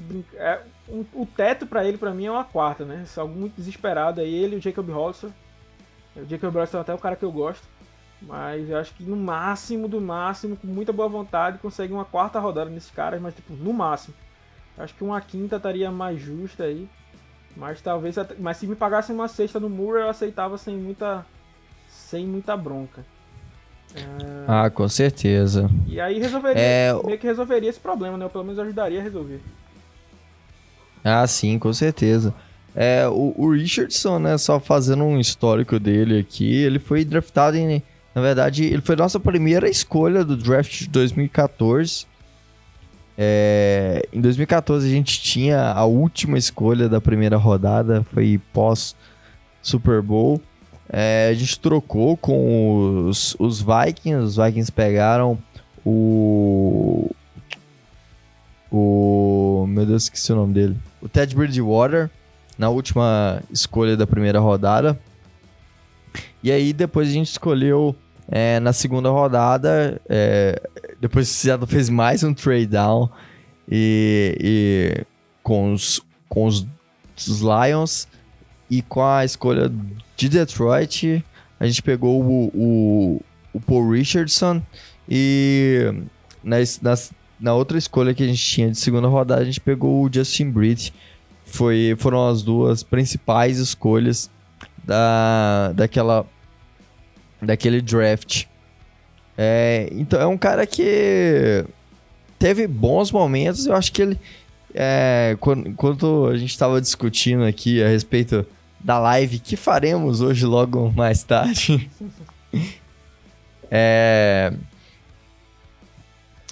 brinca, é, um, o teto para ele, para mim, é uma quarta, né? Se algo muito desesperado aí, ele e o Jacob Holster. O Jacob Holster é até o cara que eu gosto. Mas eu acho que no máximo, do máximo, com muita boa vontade, consegue uma quarta rodada nesses caras, mas tipo, no máximo. Eu acho que uma quinta estaria mais justa aí. Mas talvez. Mas se me pagassem uma sexta no Moore, eu aceitava sem muita. sem muita bronca. É... Ah, com certeza. E aí resolveria. É... Meio que resolveria esse problema, né? Ou pelo menos ajudaria a resolver. Ah, sim, com certeza. É, o, o Richardson, né, só fazendo um histórico dele aqui, ele foi draftado em na verdade, ele foi nossa primeira escolha do draft de 2014. É, em 2014 a gente tinha a última escolha da primeira rodada, foi pós Super Bowl. É, a gente trocou com os, os Vikings, os Vikings pegaram o. O. Meu Deus, esqueci o nome dele. O Ted Bridgewater, na última escolha da primeira rodada. E aí depois a gente escolheu é, na segunda rodada, é, depois o Seattle fez mais um trade down e, e com, os, com os, os, Lions e com a escolha de Detroit, a gente pegou o, o, o Paul Richardson e na, na, na outra escolha que a gente tinha de segunda rodada, a gente pegou o Justin Britt. Foi, foram as duas principais escolhas da, daquela daquele draft. É, então é um cara que teve bons momentos. Eu acho que ele, é, quando, quando a gente estava discutindo aqui a respeito da live que faremos hoje logo mais tarde, é,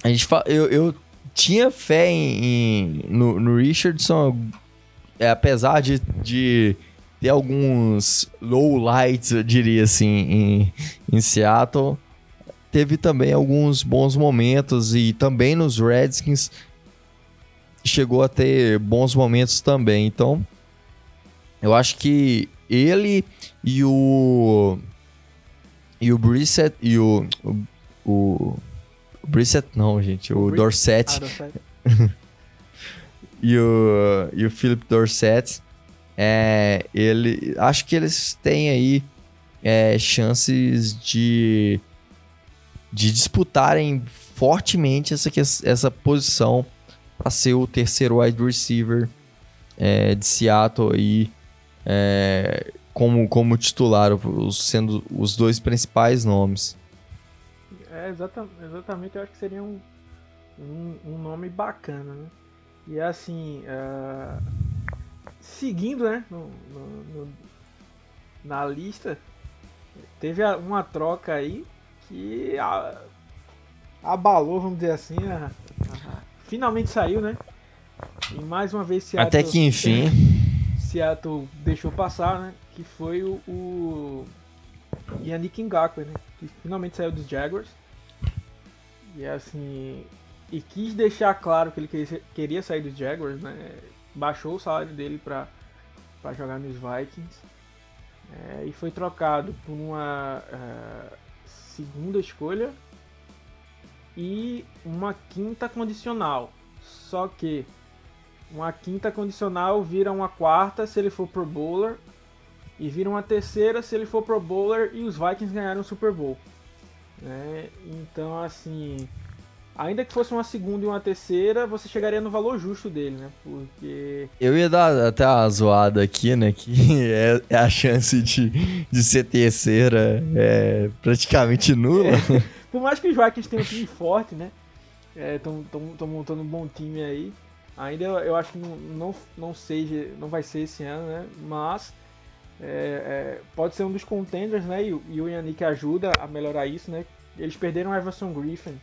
a gente eu, eu tinha fé em, em no, no, Richardson, é, apesar de, de ter alguns lowlights, eu diria assim, em, em Seattle. Teve também alguns bons momentos e também nos Redskins chegou a ter bons momentos também. Então, eu acho que ele e o e o Brissett e o o, o, o Brissett não, gente, o, o Dorset, ah, Dorset. e o e o Philip Dorset é, ele, acho que eles têm aí é, chances de, de disputarem fortemente essa, essa posição para ser o terceiro wide receiver é, de Seattle aí, é, como, como titular, sendo os dois principais nomes. É, exatamente, exatamente eu acho que seria um, um, um nome bacana, né? E assim, uh, seguindo, né, no, no, no, na lista, teve uma troca aí que a, abalou, vamos dizer assim, a, a, finalmente saiu, né? E mais uma vez Seattle, Até que enfim. Seattle deixou passar, né? Que foi o, o Yannick Ngakwe, né? Que finalmente saiu dos Jaguars. E assim, e quis deixar claro que ele queria, sair dos Jaguars, né? baixou o salário dele para jogar nos Vikings é, e foi trocado por uma uh, segunda escolha e uma quinta condicional. Só que uma quinta condicional vira uma quarta se ele for pro bowler e vira uma terceira se ele for pro bowler e os Vikings ganharam o Super Bowl. Né? Então, assim, ainda que fosse uma segunda e uma terceira, você chegaria no valor justo dele, né? Porque. Eu ia dar até uma zoada aqui, né? Que é, é a chance de, de ser terceira é praticamente nula. É. Por mais que os Vikings tenham um time forte, né? Estão é, montando um bom time aí. Ainda eu, eu acho que não, não, não, seja, não vai ser esse ano, né? Mas é, é, pode ser um dos contenders, né? E, e, o Yannick ajuda a melhorar isso, né? Eles perderam o Everson Griffin,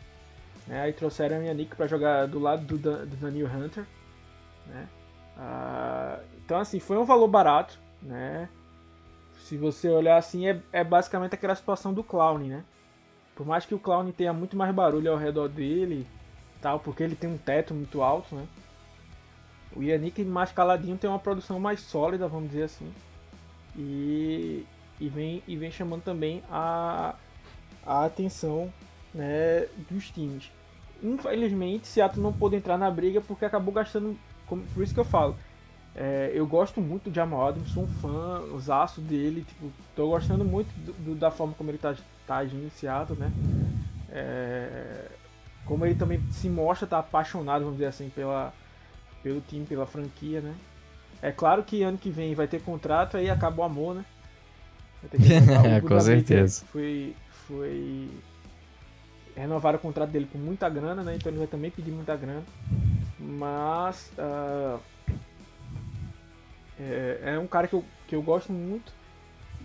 né? Aí trouxeram o Yannick para jogar do lado do, do Daniel Hunter, né? Ah, então, assim, foi um valor barato, né? Se você olhar assim, é, é basicamente aquela situação do Clown, né? Por mais que o Clown tenha muito mais barulho ao redor dele, tal, porque ele tem um teto muito alto, né? O Yannick mais caladinho tem uma produção mais sólida, vamos dizer assim. E, e, vem, e vem chamando também a, a atenção né, dos times. Infelizmente, Seattle não pôde entrar na briga porque acabou gastando. Por isso que eu falo. É, eu gosto muito de Jamal Adams, sou um fã, os aços dele. Tipo, tô gostando muito do, do, da forma como ele tá, tá agindo em Seattle, né? É, como ele também se mostra tá apaixonado, vamos dizer assim, pela, pelo time, pela franquia, né? É claro que ano que vem vai ter contrato, aí acaba o amor, né? com certeza. Foi, foi. Renovaram o contrato dele com muita grana, né? Então ele vai também pedir muita grana. Mas. Uh, é, é, um cara que eu, que eu gosto muito.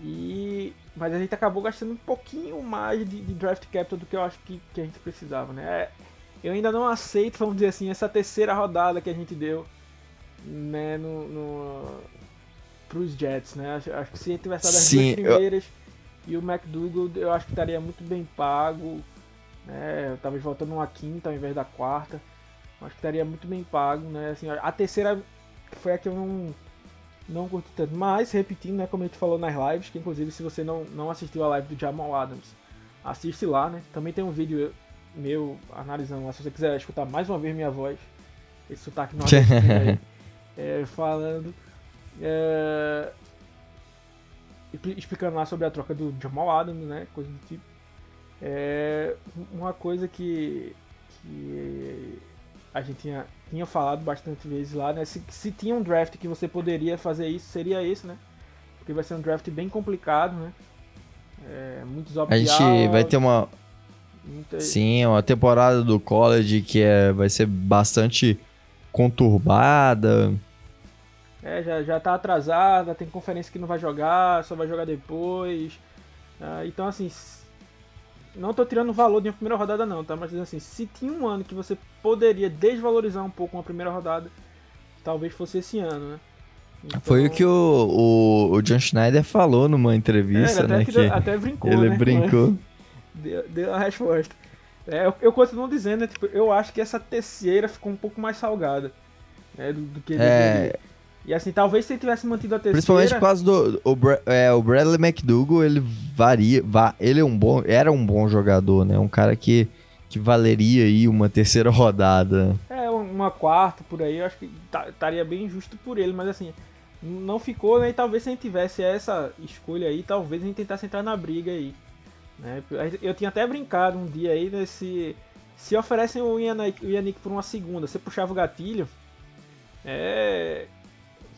E. Mas a gente acabou gastando um pouquinho mais de, de draft capital do que eu acho que, que a gente precisava, né? É, eu ainda não aceito, vamos dizer assim, essa terceira rodada que a gente deu né, no, no, pros Jets, né? Acho, acho que se tivesse dado as duas primeiras eu... e o McDougall, eu acho que estaria muito bem pago, né? Talvez voltando uma quinta ao invés da quarta. Acho que estaria muito bem pago, né? Assim, a terceira foi a que eu não, não curti tanto. Mas, repetindo, né, como a gente falou nas lives, que inclusive se você não, não assistiu a live do Jamal Adams, assiste lá, né? Também tem um vídeo meu analisando lá, se você quiser escutar mais uma vez minha voz, esse sotaque não é é, falando, é, explicando lá sobre a troca do Jamal Adams, né, coisa do tipo. É, uma coisa que, que a gente tinha, tinha falado bastante vezes lá, né, se, se tinha um draft que você poderia fazer isso, seria esse, né, porque vai ser um draft bem complicado, né, é, muitos A gente vai ter uma, Muita... Sim, uma temporada do college que é, vai ser bastante conturbada. É, já, já tá atrasada, tem conferência que não vai jogar, só vai jogar depois. Ah, então, assim, não tô tirando o valor de uma primeira rodada não, tá? Mas assim, se tinha um ano que você poderia desvalorizar um pouco uma primeira rodada, talvez fosse esse ano, né? Então... Foi o que o, o, o, John Schneider falou numa entrevista, é, né? Que, até brincou, ele né? brincou. Deu, deu a resposta. É, eu, eu, continuo dizendo, né, tipo, eu acho que essa terceira ficou um pouco mais salgada. Né, do, do que é... E assim, talvez se ele tivesse mantido a terceira. Principalmente por causa do. O, é, o Bradley McDougall, ele varia. Va, ele é um bom. Era um bom jogador, né? Um cara que, que valeria aí uma terceira rodada. É, uma quarta por aí, eu acho que estaria bem justo por ele, mas assim, não ficou, né? E talvez se a gente tivesse essa escolha aí, talvez a gente tentasse entrar na briga aí. Né? Eu tinha até brincado um dia aí nesse. Se oferecem o Yannick, o Yannick por uma segunda, você puxava o gatilho. É.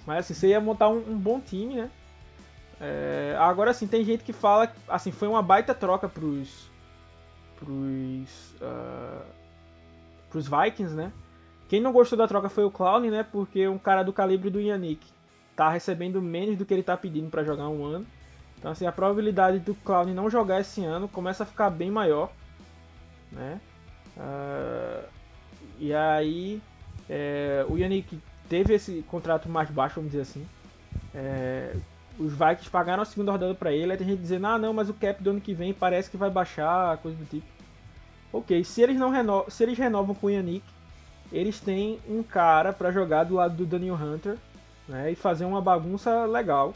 Mas assim, você ia montar um, um bom time, né? É, agora assim, tem gente que fala assim, foi uma baita troca pros. pros. Uh, pros Vikings, né? Quem não gostou da troca foi o Clown, né? Porque um cara do calibre do Yannick tá recebendo menos do que ele tá pedindo para jogar um ano. Então assim, a probabilidade do Clown não jogar esse ano começa a ficar bem maior, né? Uh, e aí é, o Yannick teve esse contrato mais baixo, vamos dizer assim. É, os Vikings pagaram a segunda rodada para ele, aí tem gente dizendo, ah não, mas o cap do ano que vem parece que vai baixar, coisa do tipo. Ok, se eles não renovam, se eles renovam com o Yannick, eles têm um cara para jogar do lado do Daniel Hunter, né, e fazer uma bagunça legal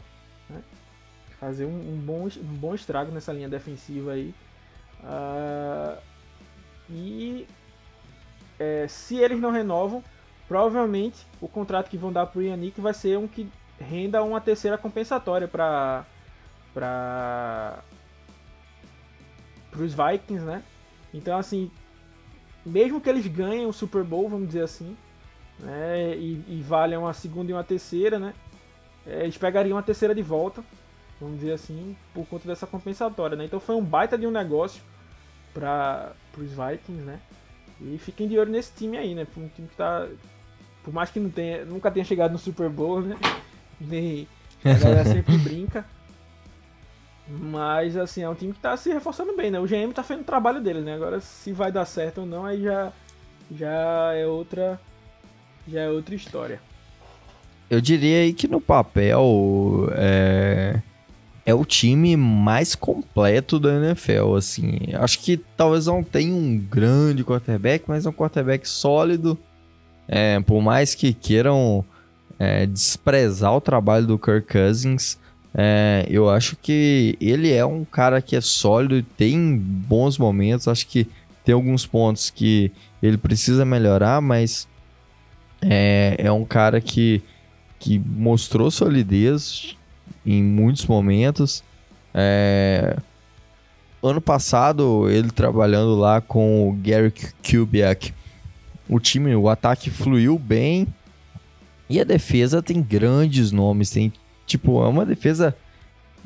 fazer um, um, bom, um bom estrago nessa linha defensiva aí. Uh, E é, se eles não renovam, provavelmente o contrato que vão dar pro Yannick vai ser um que renda uma terceira compensatória para para os Vikings, né? Então assim, mesmo que eles ganhem o Super Bowl, vamos dizer assim, né? E, e valham uma segunda e uma terceira, né? É, eles pegariam uma terceira de volta, vamos dizer assim, por conta dessa compensatória, né? Então foi um baita de um negócio para os Vikings, né? E fiquem de olho nesse time aí, né? Um time que tá. Por mais que não tenha, nunca tenha chegado no Super Bowl, né? Nem a galera sempre brinca. Mas assim, é um time que tá se reforçando bem, né? O GM tá fazendo o trabalho dele, né? Agora se vai dar certo ou não, aí já, já é outra. Já é outra história. Eu diria aí que no papel é, é o time mais completo da NFL, assim. Acho que talvez não tenha um grande quarterback, mas é um quarterback sólido. É, por mais que queiram é, desprezar o trabalho do Kirk Cousins, é, eu acho que ele é um cara que é sólido, tem bons momentos. Acho que tem alguns pontos que ele precisa melhorar, mas é, é um cara que, que mostrou solidez em muitos momentos. É, ano passado, ele trabalhando lá com o Gary Kubiak, o time, o ataque fluiu bem e a defesa tem grandes nomes, tem tipo, é uma defesa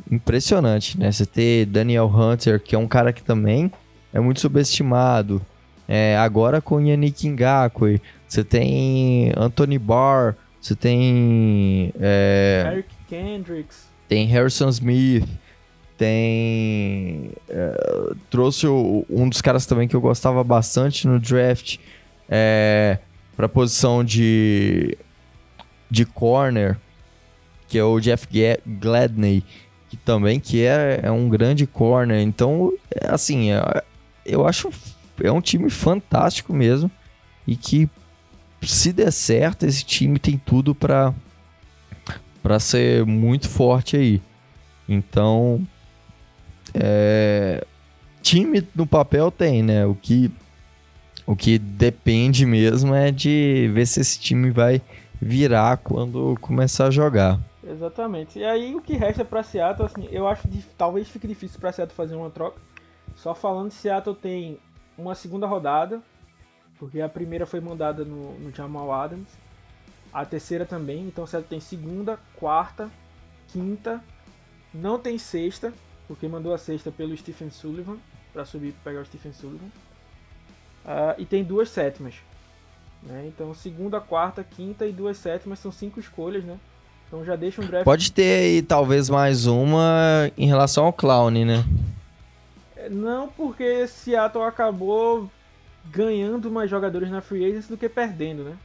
impressionante, né? Você ter Daniel Hunter, que é um cara que também é muito subestimado. É, agora com Yannick Ngakwe, você tem Anthony Barr, você tem... É, Eric Kendricks. Tem Harrison Smith, tem... É, trouxe o, um dos caras também que eu gostava bastante no draft é, para posição de, de corner, que é o Jeff Gladney, que também que é, é um grande corner. Então, é, assim, é, eu acho é um time fantástico mesmo e que se der certo, esse time tem tudo para para ser muito forte aí. Então, é, time no papel tem, né? O que o que depende mesmo é de ver se esse time vai virar quando começar a jogar. Exatamente. E aí o que resta para Seattle, assim, eu acho que talvez fique difícil para Seattle fazer uma troca. Só falando, Seattle tem uma segunda rodada, porque a primeira foi mandada no, no Jamal Adams, a terceira também, então Seattle tem segunda, quarta, quinta, não tem sexta, porque mandou a sexta pelo Stephen Sullivan, para subir pegar o Stephen Sullivan. Uh, e tem duas sétimas. Né? Então, segunda, quarta, quinta e duas sétimas são cinco escolhas, né? Então já deixa um draft. Pode ter aí talvez mais uma em relação ao Clown, né? É, não, porque Seattle acabou ganhando mais jogadores na free agency do que perdendo, né?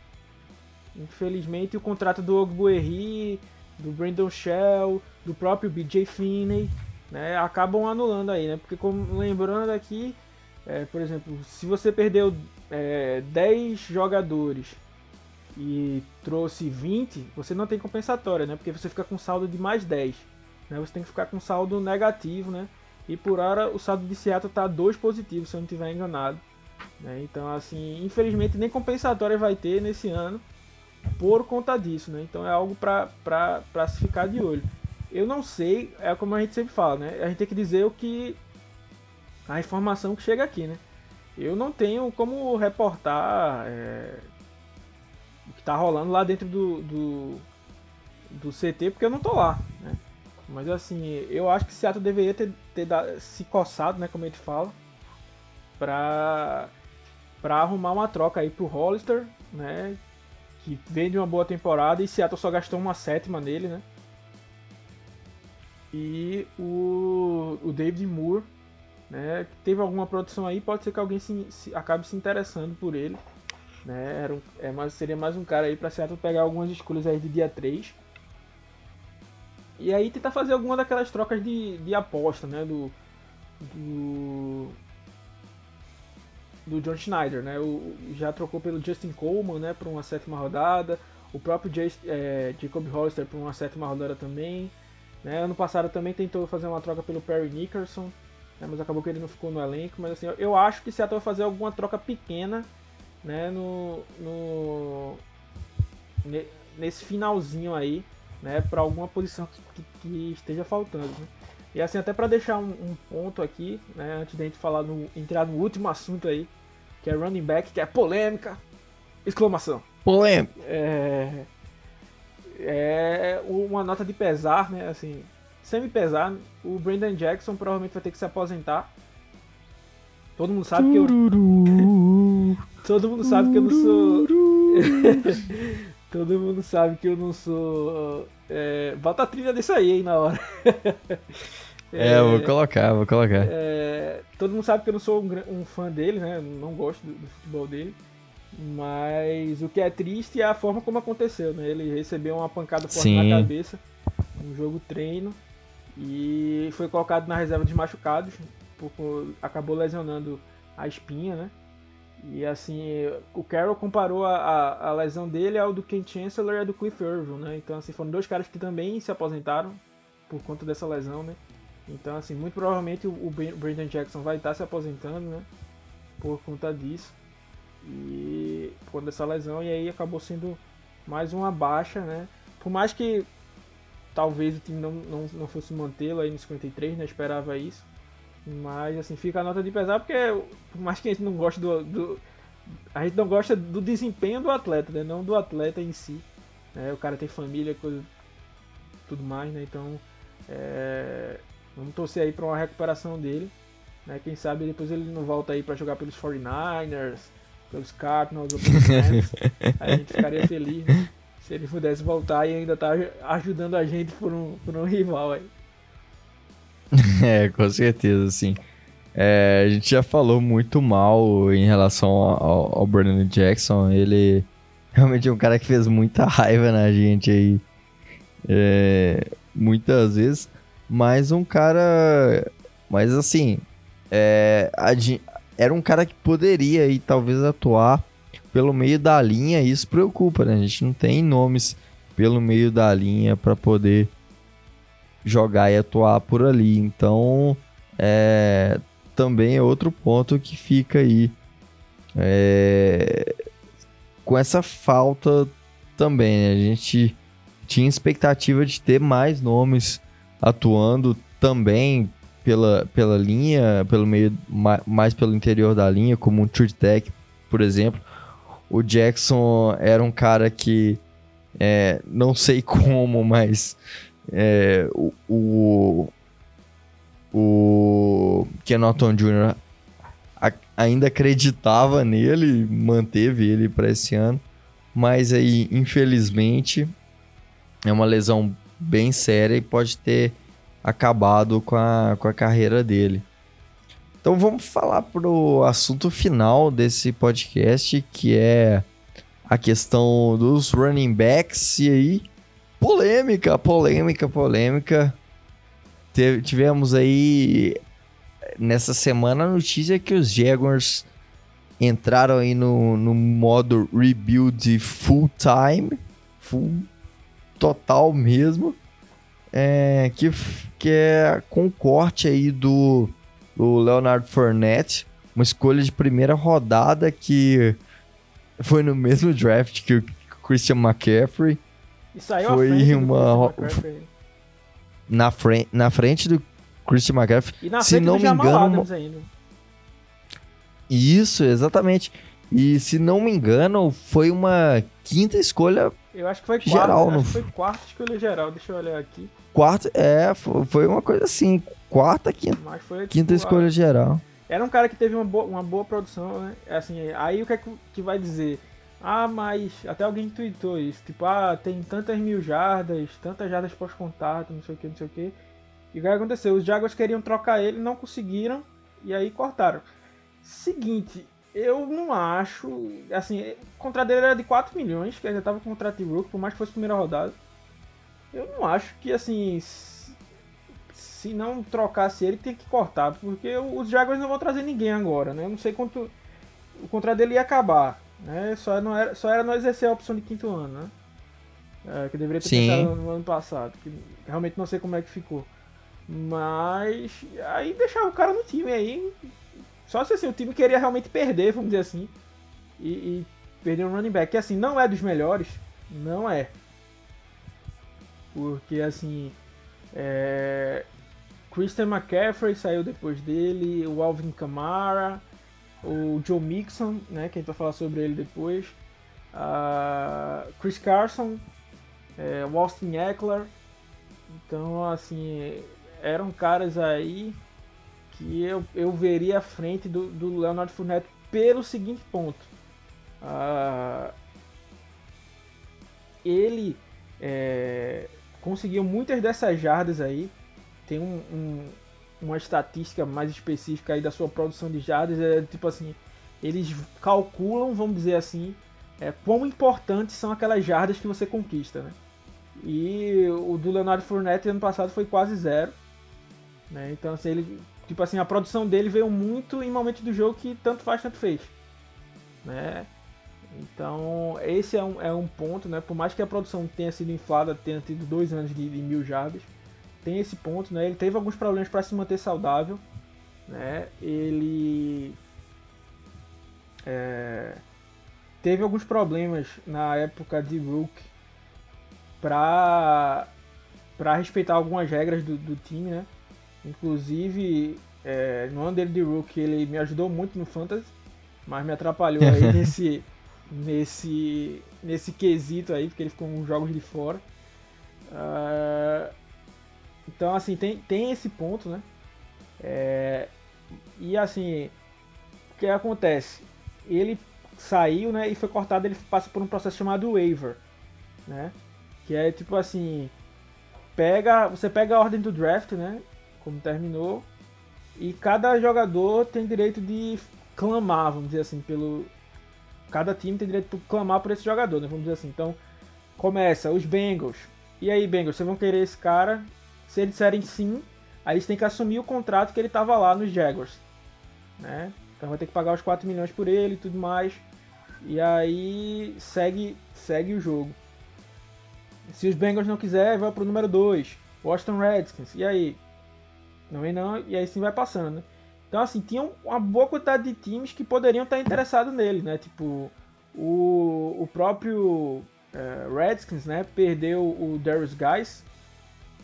Infelizmente o contrato do Ogbuerri, do Brandon Shell, do próprio BJ Finney, né, acabam anulando aí, né? Porque como lembrando aqui, é, por exemplo, se você perdeu é, 10 jogadores e trouxe 20, você não tem compensatória, né? Porque você fica com saldo de mais 10. Né? Você tem que ficar com saldo negativo, né? E por hora o saldo de Seattle está 2 positivo, se eu não estiver enganado. Né? Então, assim, infelizmente nem compensatória vai ter nesse ano por conta disso, né? Então é algo para se ficar de olho. Eu não sei, é como a gente sempre fala, né? A gente tem que dizer o que a informação que chega aqui, né? Eu não tenho como reportar é, o que está rolando lá dentro do, do, do, CT, porque eu não tô lá, né? Mas assim, eu acho que Seattle deveria ter, ter se coçado, né, como a gente fala, para para arrumar uma troca aí pro Hollister, né, que vem de uma boa temporada e Seattle só gastou uma sétima nele, né? E o, o David Moore né? Teve alguma produção aí, pode ser que alguém se, se acabe se interessando por ele. Né? Era um, é mais, seria mais um cara aí para Seattle pegar algumas escolhas aí de dia 3. E aí tentar fazer alguma daquelas trocas de, de aposta, né? Do, do, do John Schneider, né? O, já trocou pelo Justin Coleman, né? Para uma sétima rodada. O próprio Just, é, Jacob Hollister para uma sétima rodada também. Né? Ano passado também tentou fazer uma troca pelo Perry Nickerson né, mas acabou que ele não ficou no elenco. Mas assim, eu, eu acho que Seattle vai fazer alguma troca pequena né, no, no nesse finalzinho aí, né, para alguma posição que, que, esteja faltando. Né? E assim, até para deixar um, um, ponto aqui, né, antes de a gente falar no, entrar no último assunto aí, que é running back, que é polêmica, exclamação. Polêmica. É, é uma nota de pesar, né, assim, semi-pesar, o Brandon Jackson provavelmente vai ter que se aposentar. Todo mundo sabe que eu... Todo mundo sabe que eu não sou... Todo mundo sabe que eu não sou. É... Bota a trilha disso aí, hein, na hora. é, é, vou colocar, vou colocar. É... Todo mundo sabe que eu não sou um, um fã dele, né? Não gosto do, do, futebol dele. Mas o que é triste é a forma como aconteceu, né? Ele recebeu uma pancada forte Sim. na cabeça, um jogo treino, e foi colocado na reserva de machucados, acabou lesionando a espinha, né? E assim, o Carroll comparou a, a, a, lesão dele ao do Ken Chancellor e ao do Cliff Irving, né? Então, assim, foram dois caras que também se aposentaram por conta dessa lesão, né? Então, assim, muito provavelmente o, o Brandon Jackson vai estar se aposentando, né? Por conta disso. E por conta dessa lesão, e aí acabou sendo mais uma baixa, né? Por mais que talvez o time não, não, não fosse mantê-lo aí no 53, né? Esperava isso. Mas assim, fica a nota de pesar porque por mais que a gente não goste do, do a gente não gosta do desempenho do atleta, né? Não do atleta em si. Né? O cara tem família, coisa, tudo mais, né? Então, é, vamos torcer aí para uma recuperação dele. Né? Quem sabe depois ele não volta aí para jogar pelos 49ers, pelos Cardinals ou pelos Rams. aí a gente ficaria feliz, né? Se ele pudesse voltar e ainda tá ajudando a gente por um, por um rival aí. é, com certeza, sim. É, a gente já falou muito mal em relação ao, ao Brandon Jackson. Ele realmente é um cara que fez muita raiva na gente aí. É, muitas vezes. Mas um cara. Mas assim. É, era um cara que poderia aí talvez atuar pelo meio da linha. Isso preocupa, né? A gente não tem nomes pelo meio da linha para poder jogar e atuar por ali. Então, é, também é outro ponto que fica aí é, com essa falta também. Né? A gente tinha expectativa de ter mais nomes atuando também pela, pela linha, pelo meio, mais pelo interior da linha, como um Tech, por exemplo. O Jackson era um cara que é, não sei como, mas é, o, o, o Kenorton Jr. A, ainda acreditava nele, manteve ele para esse ano, mas aí, infelizmente, é uma lesão bem séria e pode ter acabado com a, com a carreira dele. Então vamos falar pro assunto final desse podcast, que é a questão dos running backs. E aí, Polêmica, polêmica, polêmica. tivemos aí nessa semana a notícia que os Jaguars entraram aí no, no modo rebuild full time, full total mesmo, é, que, que é com corte aí do, do Leonard Fournette, uma escolha de primeira rodada que foi no mesmo draft que o Christian McCaffrey. E saiu foi uma na frente na frente do Christian McCaffrey. E na se não me engano, Isso, exatamente. E se não me engano, foi uma quinta escolha eu acho que foi geral, quarta, foi quarta escolha geral, deixa eu olhar aqui. Quarta, é, foi uma coisa assim, quarta, quinta, quinta tipo, escolha geral. Era um cara que teve uma boa, uma boa produção, né? Assim, aí o que é que vai dizer? Ah, mas até alguém tweetou isso, tipo, ah, tem tantas mil jardas, tantas jardas pós-contato, não sei o que, não sei o que. E o que aconteceu? Os Jaguars queriam trocar ele, não conseguiram, e aí cortaram. Seguinte, eu não acho, assim, o contrato dele era de 4 milhões, que ainda tava com contrato de Rook, por mais que fosse primeira rodada. Eu não acho que, assim, se não trocasse ele, tem que cortar, porque os Jaguars não vão trazer ninguém agora, né? Eu não sei quanto o contrato dele ia acabar. Né? Só, não era, só era não exercer a opção de quinto ano, né? É, que deveria ter Sim. pensado no ano passado. Que realmente não sei como é que ficou. Mas aí deixava o cara no time aí. Só se assim, o time queria realmente perder, vamos dizer assim. E, e perder um running back. Que assim, não é dos melhores. Não é. Porque assim. É... Christian McCaffrey saiu depois dele, o Alvin Kamara, o Joe Mixon, né, que a gente vai falar sobre ele depois, uh, Chris Carson, é, o Austin Eckler. Então, assim, eram caras aí que eu, eu veria à frente do, do Leonardo Fournette pelo seguinte ponto. Uh, ele é, conseguiu muitas dessas jardas aí. Tem um, um, uma estatística mais específica aí da sua produção de jardas. É tipo assim, eles calculam, vamos dizer assim, é, quão importantes são aquelas jardas que você conquista, né? E o do Leonardo Fournette ano passado foi quase zero. Né? Então, assim, ele, tipo assim, a produção dele veio muito em momentos do jogo que tanto faz, tanto fez. Né? Então, esse é um, é um ponto, né? Por mais que a produção tenha sido inflada, tenha tido dois anos de, de mil jardas, tem esse ponto, né? Ele teve alguns problemas para se manter saudável, né? Ele é, teve alguns problemas na época de Rook para para respeitar algumas regras do, do time, né? Inclusive, é, no ano dele de Rook, ele me ajudou muito no Fantasy, mas me atrapalhou aí nesse nesse, nesse quesito aí, porque ele ficou uns jogos de fora. Uh, então, assim, tem, tem esse ponto, né? É, e assim, o que acontece? Ele saiu, né, e foi cortado, ele passa por um processo chamado waiver, né? Que é tipo assim, pega, você pega a ordem do draft, né, como terminou, e cada jogador tem direito de clamar, vamos dizer assim, pelo cada time tem direito de clamar por esse jogador, né? Vamos dizer assim. Então, começa os Bengals. E aí, Bengals, vocês vão querer esse cara? Se eles disserem sim, aí eles têm que assumir o contrato que ele estava lá nos Jaguars, né? Então vai ter que pagar os 4 milhões por ele e tudo mais. E aí segue, segue o jogo. Se os Bengals não quiser, vai pro número 2, Washington Redskins. E aí? Não vem não, e aí sim vai passando, né? Então, assim, tinha uma boa quantidade de times que poderiam estar interessados nele, né? Tipo, o, o próprio é, Redskins, né? Perdeu o Darius Guys,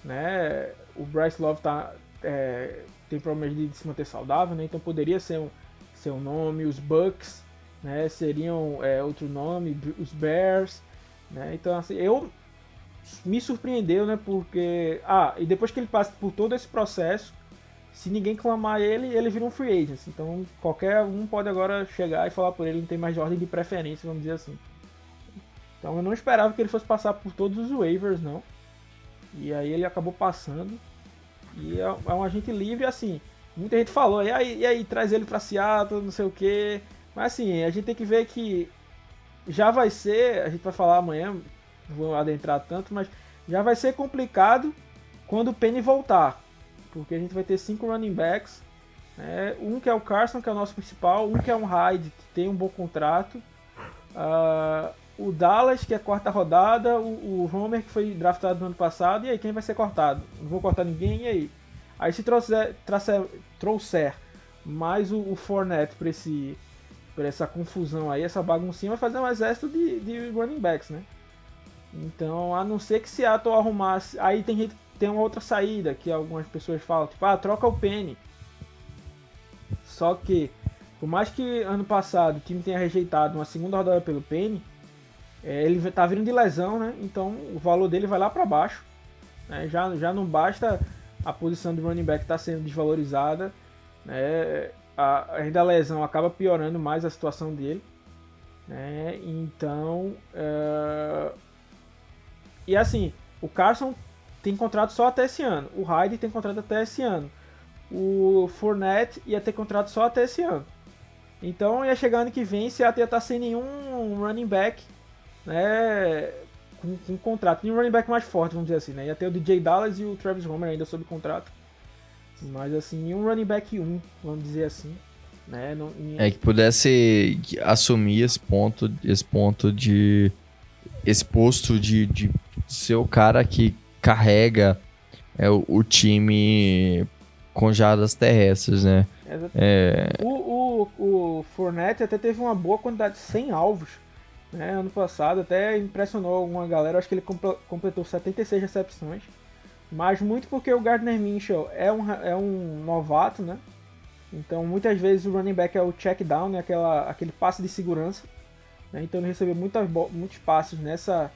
né? O Bryce Love tá, é, tem problemas de se manter saudável, né? Então poderia ser um, nome. Os Bucks, né? Seriam é, outro nome. Os Bears, né? Então, assim, eu me surpreendeu, né? Porque... Ah, e depois que ele passa por todo esse processo se ninguém clamar ele, ele vira um free agent. Então qualquer um pode agora chegar e falar por ele, não tem mais ordem de preferência, vamos dizer assim. Então eu não esperava que ele fosse passar por todos os waivers, não. E aí ele acabou passando. E é, é um agente livre, assim. Muita gente falou, e aí, e aí traz ele pra Seattle, não sei o que. Mas assim, a gente tem que ver que já vai ser, a gente vai falar amanhã, não vou adentrar tanto, mas já vai ser complicado quando o Penny voltar porque a gente vai ter cinco running backs. Né? Um que é o Carson, que é o nosso principal, um que é um Hyde, que tem um bom contrato. Uh, o Dallas, que é a quarta rodada, o, o Homer, que foi draftado no ano passado, e aí quem vai ser cortado? Não vou cortar ninguém, e aí? Aí se trouxer, trouxer, trouxer mais o, o Fournette para esse por essa confusão aí, essa baguncinha, vai fazer um exército de, de running backs, né? Então, a não ser que Seattle arrumasse. Aí tem gente tem uma outra saída que algumas pessoas falam, tipo, ah, troca o Penny. Só que, por mais que ano passado o time tenha rejeitado uma segunda rodada pelo Penny, é, ele tá vindo de lesão, né? Então o valor dele vai lá para baixo. Né? Já, já não basta a posição do running back estar tá sendo desvalorizada, né? A, ainda a lesão acaba piorando mais a situação dele. Né? Então, é... e assim, o Carson tem contrato só até esse ano. O Hyde tem contrato até esse ano. O Fournette ia ter contrato só até esse ano. Então ia chegar ano que vem se ia estar tá sem nenhum running back, né? Com, com contrato. Nenhum running back mais forte, vamos dizer assim, né? Ia ter o DJ Dallas e o Travis Homer ainda sob contrato. Mas assim, nenhum running back 1, vamos dizer assim. Né? Não, É que pudesse assumir esse ponto, esse ponto de. Esse posto de, de ser o cara que carrega é o, o time com jardas terrestres, né? É... O, o, o Fournette até teve uma boa quantidade, de 100 alvos, né? Ano passado, até impressionou alguma galera, acho que ele completou 76 recepções, mas muito porque o Gardner Minshew é um, é um novato, né? Então muitas vezes o running back é o check down, né? Aquela, aquele passe de segurança, né? Então ele recebeu muitas, muitos passes nessa,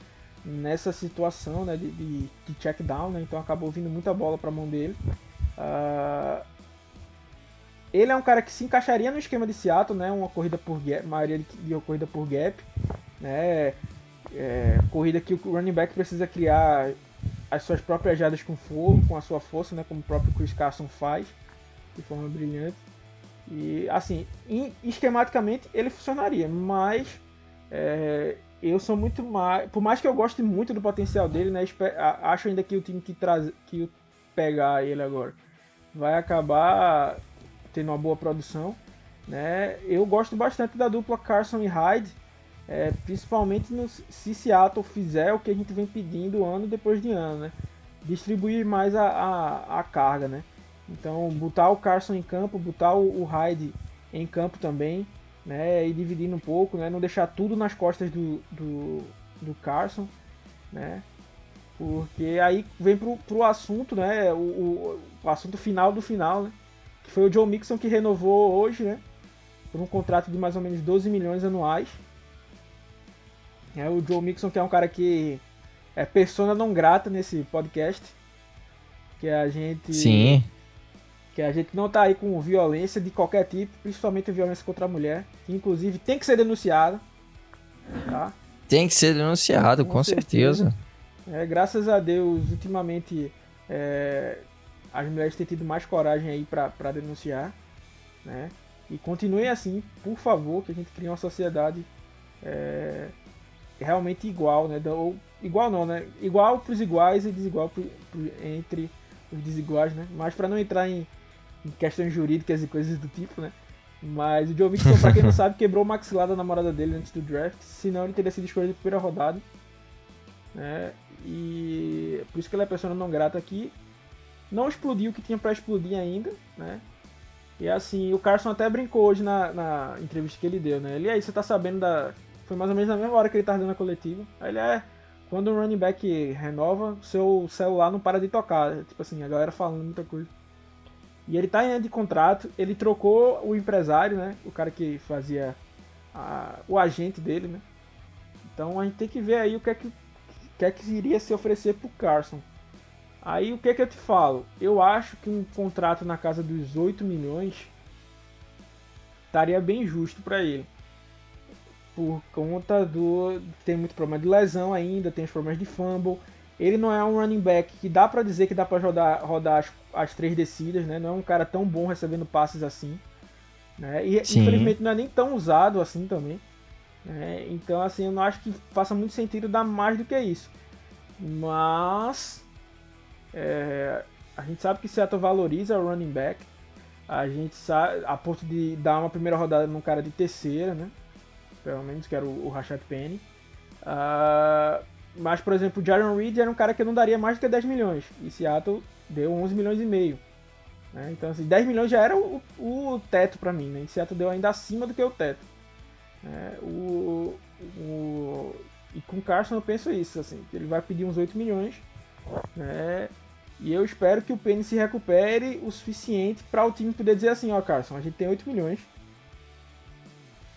nessa situação né? de, de, de check down, né? Então acabou vindo muita bola para a mão dele. Uh, ele é um cara que se encaixaria no esquema de Seattle, né? Uma corrida por gap, maioria de uma corrida por gap, né? É, corrida que o running back precisa criar as suas próprias jadas com fogo, com a sua força, né? Como o próprio Chris Carson faz de forma brilhante. E assim, esquematicamente ele funcionaria, mas é, eu sou muito mais. Por mais que eu goste muito do potencial dele, né? Acho ainda que o time que, traz, que pegar ele agora vai acabar tendo uma boa produção. Né? Eu gosto bastante da dupla Carson e Hyde, é, principalmente no, se Seattle fizer o que a gente vem pedindo ano depois de ano, né? distribuir mais a, a, a carga. Né? Então, botar o Carson em campo, botar o, o Hyde em campo também, né? e dividindo um pouco, né? não deixar tudo nas costas do, do, do Carson. Né? Porque aí vem pro, pro assunto, né? O, o, assunto final do final, né? Que foi o Joe Mixon que renovou hoje, né? Por um contrato de mais ou menos 12 milhões anuais. É o Joe Mixon que é um cara que é persona não grata nesse podcast. Que a gente. Sim. Que a gente não tá aí com violência de qualquer tipo, principalmente violência contra a mulher. Que inclusive tem que ser denunciada. Tá? Tem que ser denunciado, com, com certeza. certeza. É, graças a Deus, ultimamente é, as mulheres têm tido mais coragem aí para denunciar, né? E continuem assim, por favor, que a gente crie uma sociedade é, realmente igual, né? Ou, igual não, né? Igual para os iguais e desigual pro, pro, entre os desiguais, né? Mas para não entrar em, em, questões jurídicas e coisas do tipo, né? Mas o Joe Mixon, pra quem não sabe, quebrou o maxilar da namorada dele antes do draft, senão ele teria sido escolhido na primeira rodada. Né? E por isso que ele é pessoa não grata aqui. Não explodiu o que tinha para explodir ainda, né? E assim, o Carson até brincou hoje na, na entrevista que ele deu, né? Ele aí, você tá sabendo da. Foi mais ou menos na mesma hora que ele tava dando a coletiva. Aí ele é. Quando o running back renova, seu celular não para de tocar. Tipo assim, a galera falando muita coisa. E ele tá em de contrato, ele trocou o empresário, né? O cara que fazia a, o agente dele, né? Então a gente tem que ver aí o que é que que é que iria se oferecer para o Carson. Aí o que é que eu te falo? Eu acho que um contrato na casa dos 8 milhões estaria bem justo para ele. Por conta do. Tem muito problema de lesão ainda, tem os problemas de fumble. Ele não é um running back que dá para dizer que dá para rodar, rodar as, as, três descidas, né? Não é um cara tão bom recebendo passes assim. Né? E Sim. infelizmente não é nem tão usado assim também. É, então, assim, eu não acho que faça muito sentido dar mais do que isso. Mas é, a gente sabe que Seattle valoriza o running back. A gente sabe, a ponto de dar uma primeira rodada num cara de terceira, né? Pelo menos que era o, o Rashad Penny. Uh, mas, por exemplo, o Jaron Reed era um cara que não daria mais do que 10 milhões. E Seattle deu 11 milhões e meio. Né? Então, assim, 10 milhões já era o, o teto para mim, né? E Seattle deu ainda acima do que o teto. É, o, o, e com o Carson eu penso isso, assim, que ele vai pedir uns 8 milhões, né? E eu espero que o Penny se recupere o suficiente para o time poder dizer assim, ó Carson, a gente tem 8 milhões.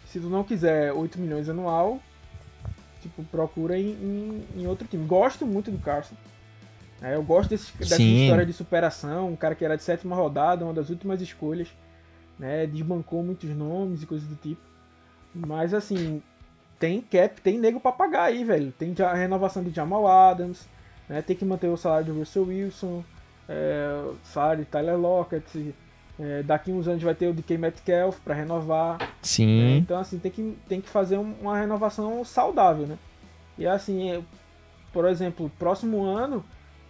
Se tu não quiser 8 milhões anual, tipo, procura em, em, em outro time. Gosto muito do Carson. É, eu gosto desse, dessa Sim. história de superação, um cara que era de sétima rodada, uma das últimas escolhas, né? Desbancou muitos nomes e coisas do tipo. Mas assim, tem cap, tem nego pra pagar aí, velho. Tem a renovação de Jamal Adams, né? Tem que manter o salário do Russell Wilson, é, salário de Tyler Lockett. É, daqui uns anos vai ter o DK Metcalf para renovar. Sim. Né? Então assim, tem que, tem que fazer uma renovação saudável, né? E assim, é, por exemplo, próximo ano,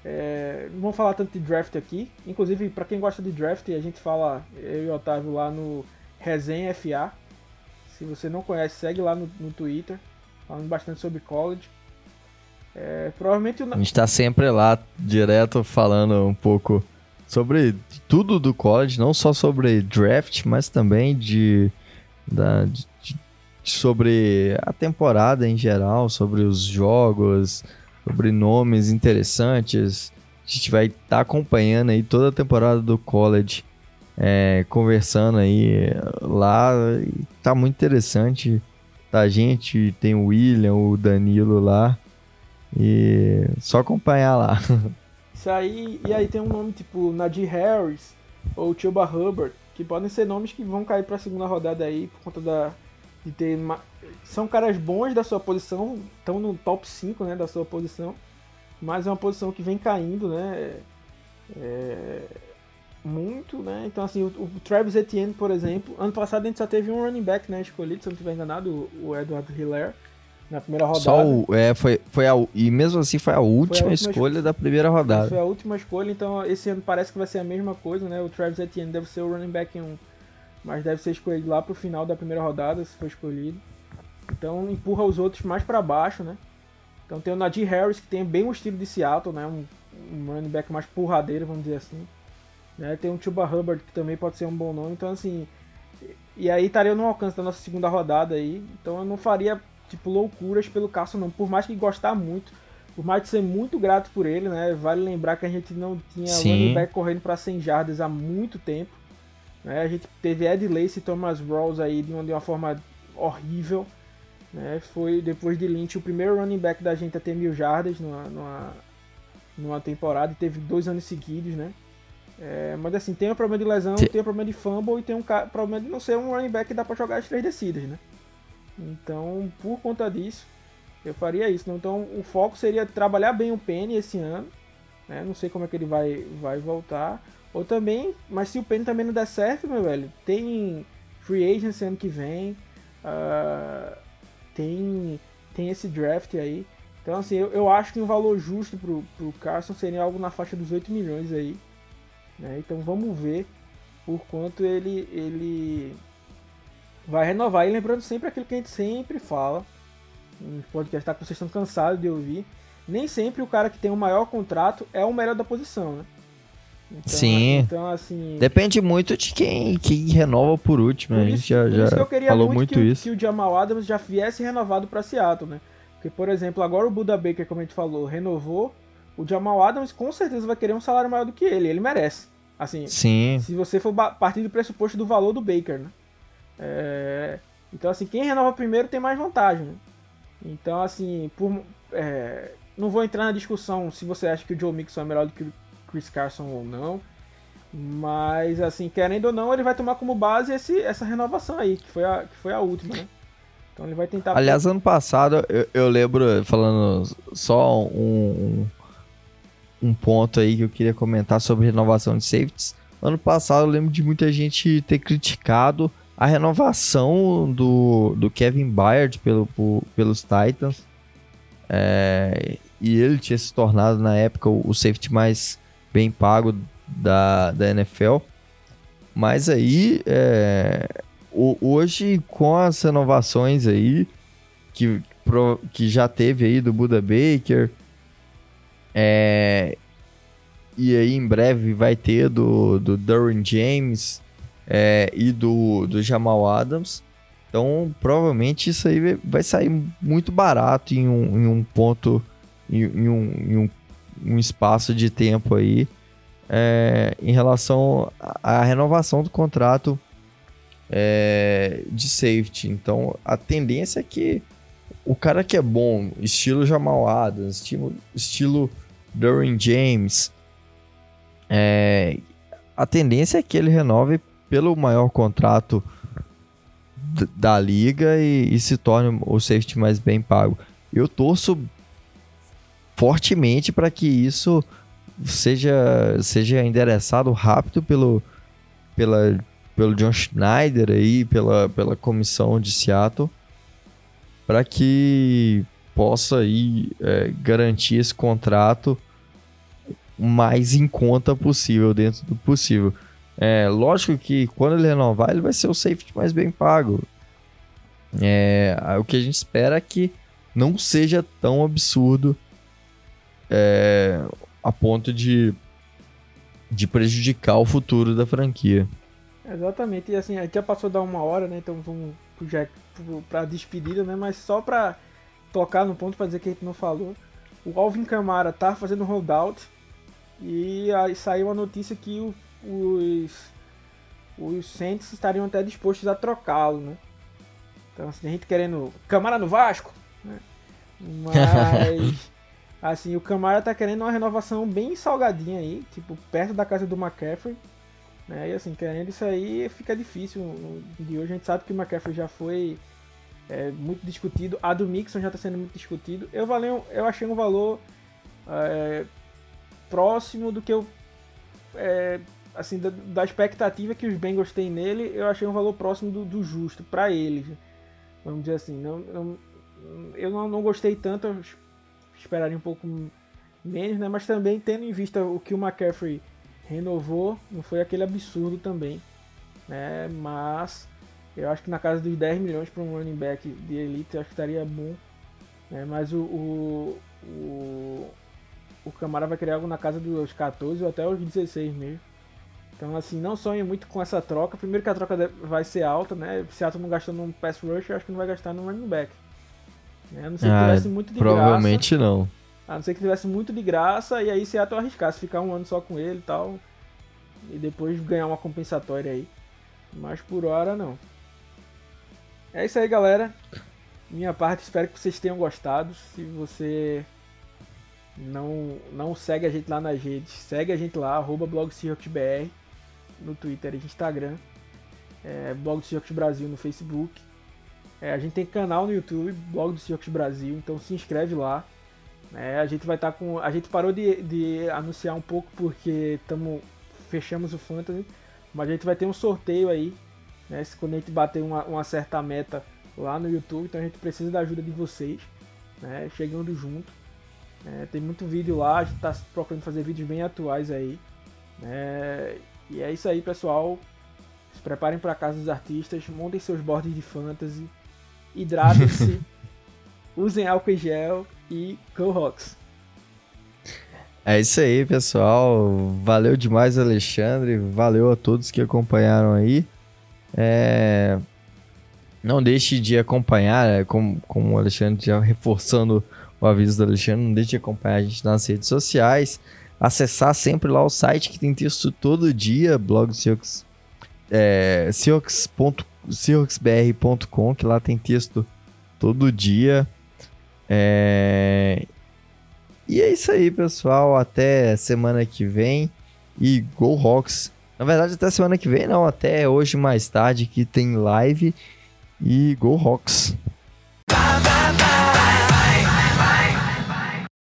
é, não vamos falar tanto de draft aqui. Inclusive, para quem gosta de draft, a gente fala, eu e o Otávio lá no Resenha FA. Se você não conhece, segue lá no, no Twitter, falando bastante sobre college. É, provavelmente o... A gente tá sempre lá, direto, falando um pouco sobre tudo do college, não só sobre draft, mas também de, da, de, de, sobre a temporada em geral, sobre os jogos, sobre nomes interessantes. A gente vai estar tá acompanhando aí toda a temporada do college, é, conversando aí lá. Tá muito interessante. Tá a gente, tem o William, o Danilo lá. E só acompanhar lá. Isso aí, e aí tem um nome tipo Nadir Harris ou Chuba Hubbard, que podem ser nomes que vão cair para a segunda rodada aí por conta da de ter uma, são caras bons da sua posição, estão no top 5, né, da sua posição, mas é uma posição que vem caindo, né? É, muito, né? Então assim, o, o, Travis Etienne, por exemplo, ano passado a gente só teve um running back, né, escolhido, se eu não estiver enganado, o, o Edward Hiller na primeira rodada. Só o, é, foi, foi a, e mesmo assim foi a última, a última escolha es... da primeira rodada. Foi a última escolha, então esse ano parece que vai ser a mesma coisa, né? O Travis Etienne deve ser o running back 1, mas deve ser escolhido lá pro final da primeira rodada, se for escolhido. Então empurra os outros mais para baixo, né? Então tem o Najee Harris, que tem bem o estilo de Seattle, né? Um, um running back mais porradeiro, vamos dizer assim. Né? Tem o Chuba Hubbard, que também pode ser um bom nome. Então, assim... E aí estaria no alcance da nossa segunda rodada aí. Então eu não faria tipo, loucuras pelo Carson, não. Por mais que gostar muito, por mais que ser muito grato por ele, né? Vale lembrar que a gente não tinha Sim. running back correndo para 100 jardas há muito tempo. Né? A gente teve Ed Lace e Thomas Rawls aí de uma, de uma forma horrível. Né? Foi, depois de Lynch, o primeiro running back da gente a ter mil jardas numa, numa, numa temporada. E teve dois anos seguidos, né? É, mas assim, tem um problema de lesão, Sim. tem um problema de fumble e tem um problema de não ser um running back que dá para jogar as três descidas, né? Então, por conta disso, eu faria isso. Então, o foco seria trabalhar bem o Penny esse ano. Né? Não sei como é que ele vai, vai voltar. Ou também, mas se o Penny também não der certo, meu velho, tem free agency ano que vem. Uh, tem, tem esse draft aí. Então, assim, eu, eu acho que um valor justo pro, pro Carson seria algo na faixa dos 8 milhões aí. Né? Então, vamos ver por quanto ele, ele vai renovar. E lembrando sempre aquilo que a gente sempre fala, no podcast tá, que vocês estão cansados de ouvir, nem sempre o cara que tem o maior contrato é o melhor da posição, né? Então, Sim. Então, assim. Depende muito de quem, quem renova por último. Por a gente já, já falou muito, muito que, isso. Que o Jamal Adams já viesse renovado para Seattle, né? Porque, por exemplo, agora o Buda Baker, como a gente falou, renovou. O Jamal Adams com certeza vai querer um salário maior do que ele. Ele merece. Assim, Sim. se você for partir do pressuposto do valor do Baker, né? É, então, assim, quem renova primeiro tem mais vantagem. Né? Então, assim, por, é, não vou entrar na discussão se você acha que o Joe Mixon é melhor do que o Chris Carson ou não. Mas, assim, querendo ou não, ele vai tomar como base esse, essa renovação aí, que foi a, que foi a última, né? Então ele vai tentar. Aliás, ano passado, eu, eu lembro, falando só um, um ponto aí que eu queria comentar sobre renovação de safeties. Ano passado, eu lembro de muita gente ter criticado a renovação do, do Kevin Byard pelo, por, pelos Titans. É, e ele tinha se tornado na época o, safety mais bem pago da, da NFL. Mas aí, é, o, hoje, com as renovações aí, que, pro, que já teve aí do Buda Baker, é, e aí em breve vai ter do, do Duran James, é, e do, do Jamal Adams. Então, provavelmente isso aí vai sair muito barato em um, em um ponto, em, em, um, em um, um, espaço de tempo aí, é, em relação à renovação do contrato é, de safety. Então, a tendência é que o cara que é bom, estilo Jamal Adams, estilo, estilo Durin James, é, a tendência é que ele renove pelo maior contrato da liga e, e, se torne o safety mais bem pago. Eu torço fortemente para que isso seja, seja endereçado rápido pelo, pela, pelo John Schneider aí, pela, pela comissão de Seattle, para que possa aí, é, garantir esse contrato mais em conta possível, dentro do possível. É, lógico que quando ele renovar, ele vai ser o safety mais bem pago. É, o que a gente espera é que não seja tão absurdo é, a ponto de, de prejudicar o futuro da franquia. Exatamente, e assim, já passou da uma hora, né? Então vamos já pra despedida, né? Mas só pra tocar no ponto pra dizer que a gente não falou. O Alvin Kamara tá fazendo holdout e aí saiu a notícia que o, os, os Saints estariam até dispostos a trocá-lo, né? Então assim, a gente querendo Camara no Vasco, né? Mas assim, o Camara tá querendo uma renovação bem salgadinha aí, tipo, perto da casa do McCaffrey. Né? E assim, querendo isso aí fica difícil. De hoje a gente sabe que o McCaffrey já foi é, muito discutido. A do Mixon já está sendo muito discutido. Eu, valeu, eu achei um valor é, próximo do que eu. É, assim, da, da, expectativa que os Bengals têm nele, eu achei um valor próximo do, do justo para eles. Vamos dizer assim. Não, não eu não, não, gostei tanto, eu esperaria um pouco menos, né? Mas também tendo em vista o que o McCaffrey renovou, não foi aquele absurdo também, né? Mas eu acho que na casa dos 10 milhões para um running back de elite, eu acho que estaria bom. Né? Mas o, o, o, o Camara vai criar algo na casa dos 14 ou até os 16 mesmo. Então, assim, não sonho muito com essa troca. Primeiro que a troca vai ser alta, né? Se Seattle não gastou num pass rush, eu acho que não vai gastar no running back. Né? A não ser que ah, tivesse muito de provavelmente graça. não. A não ser que tivesse muito de graça e aí Seattle arriscasse ficar um ano só com ele e tal. E depois ganhar uma compensatória aí. Mas por hora não. É isso aí, galera. Minha parte, espero que vocês tenham gostado. Se você não, não segue a gente lá nas redes, segue a gente lá, arroba blogseahawksbr no Twitter e Instagram. É, blog do Seahawks Brasil no Facebook. É, a gente tem canal no YouTube, blog do Seahawks Brasil, então se inscreve lá. É, a gente vai estar tá com. A gente parou de, de anunciar um pouco porque tamo, fechamos o Fantasy, mas a gente vai ter um sorteio aí, né? Quando a gente bater uma, uma certa meta lá no YouTube, então a gente precisa da ajuda de vocês, né? Chegando junto. É, tem muito vídeo lá, a gente está procurando fazer vídeos bem atuais aí. Né? E é isso aí, pessoal. Se preparem para casa dos artistas, montem seus boards de fantasy, hidratem-se, usem álcool em gel e Go Rocks. É isso aí, pessoal. Valeu demais, Alexandre. Valeu a todos que acompanharam aí. É... Não deixe de acompanhar, é, como, como o Alexandre já reforçando o aviso do Alexandre, não deixe de acompanhar a gente nas redes sociais. Acessar sempre lá o site que tem texto todo dia, blog Seahawks, é, seahawksbr.com, que lá tem texto todo dia. É... E é isso aí, pessoal. Até semana que vem. E Go Rocks. Na verdade, até semana que vem, não. Até hoje mais tarde, que tem live. E Go Rocks.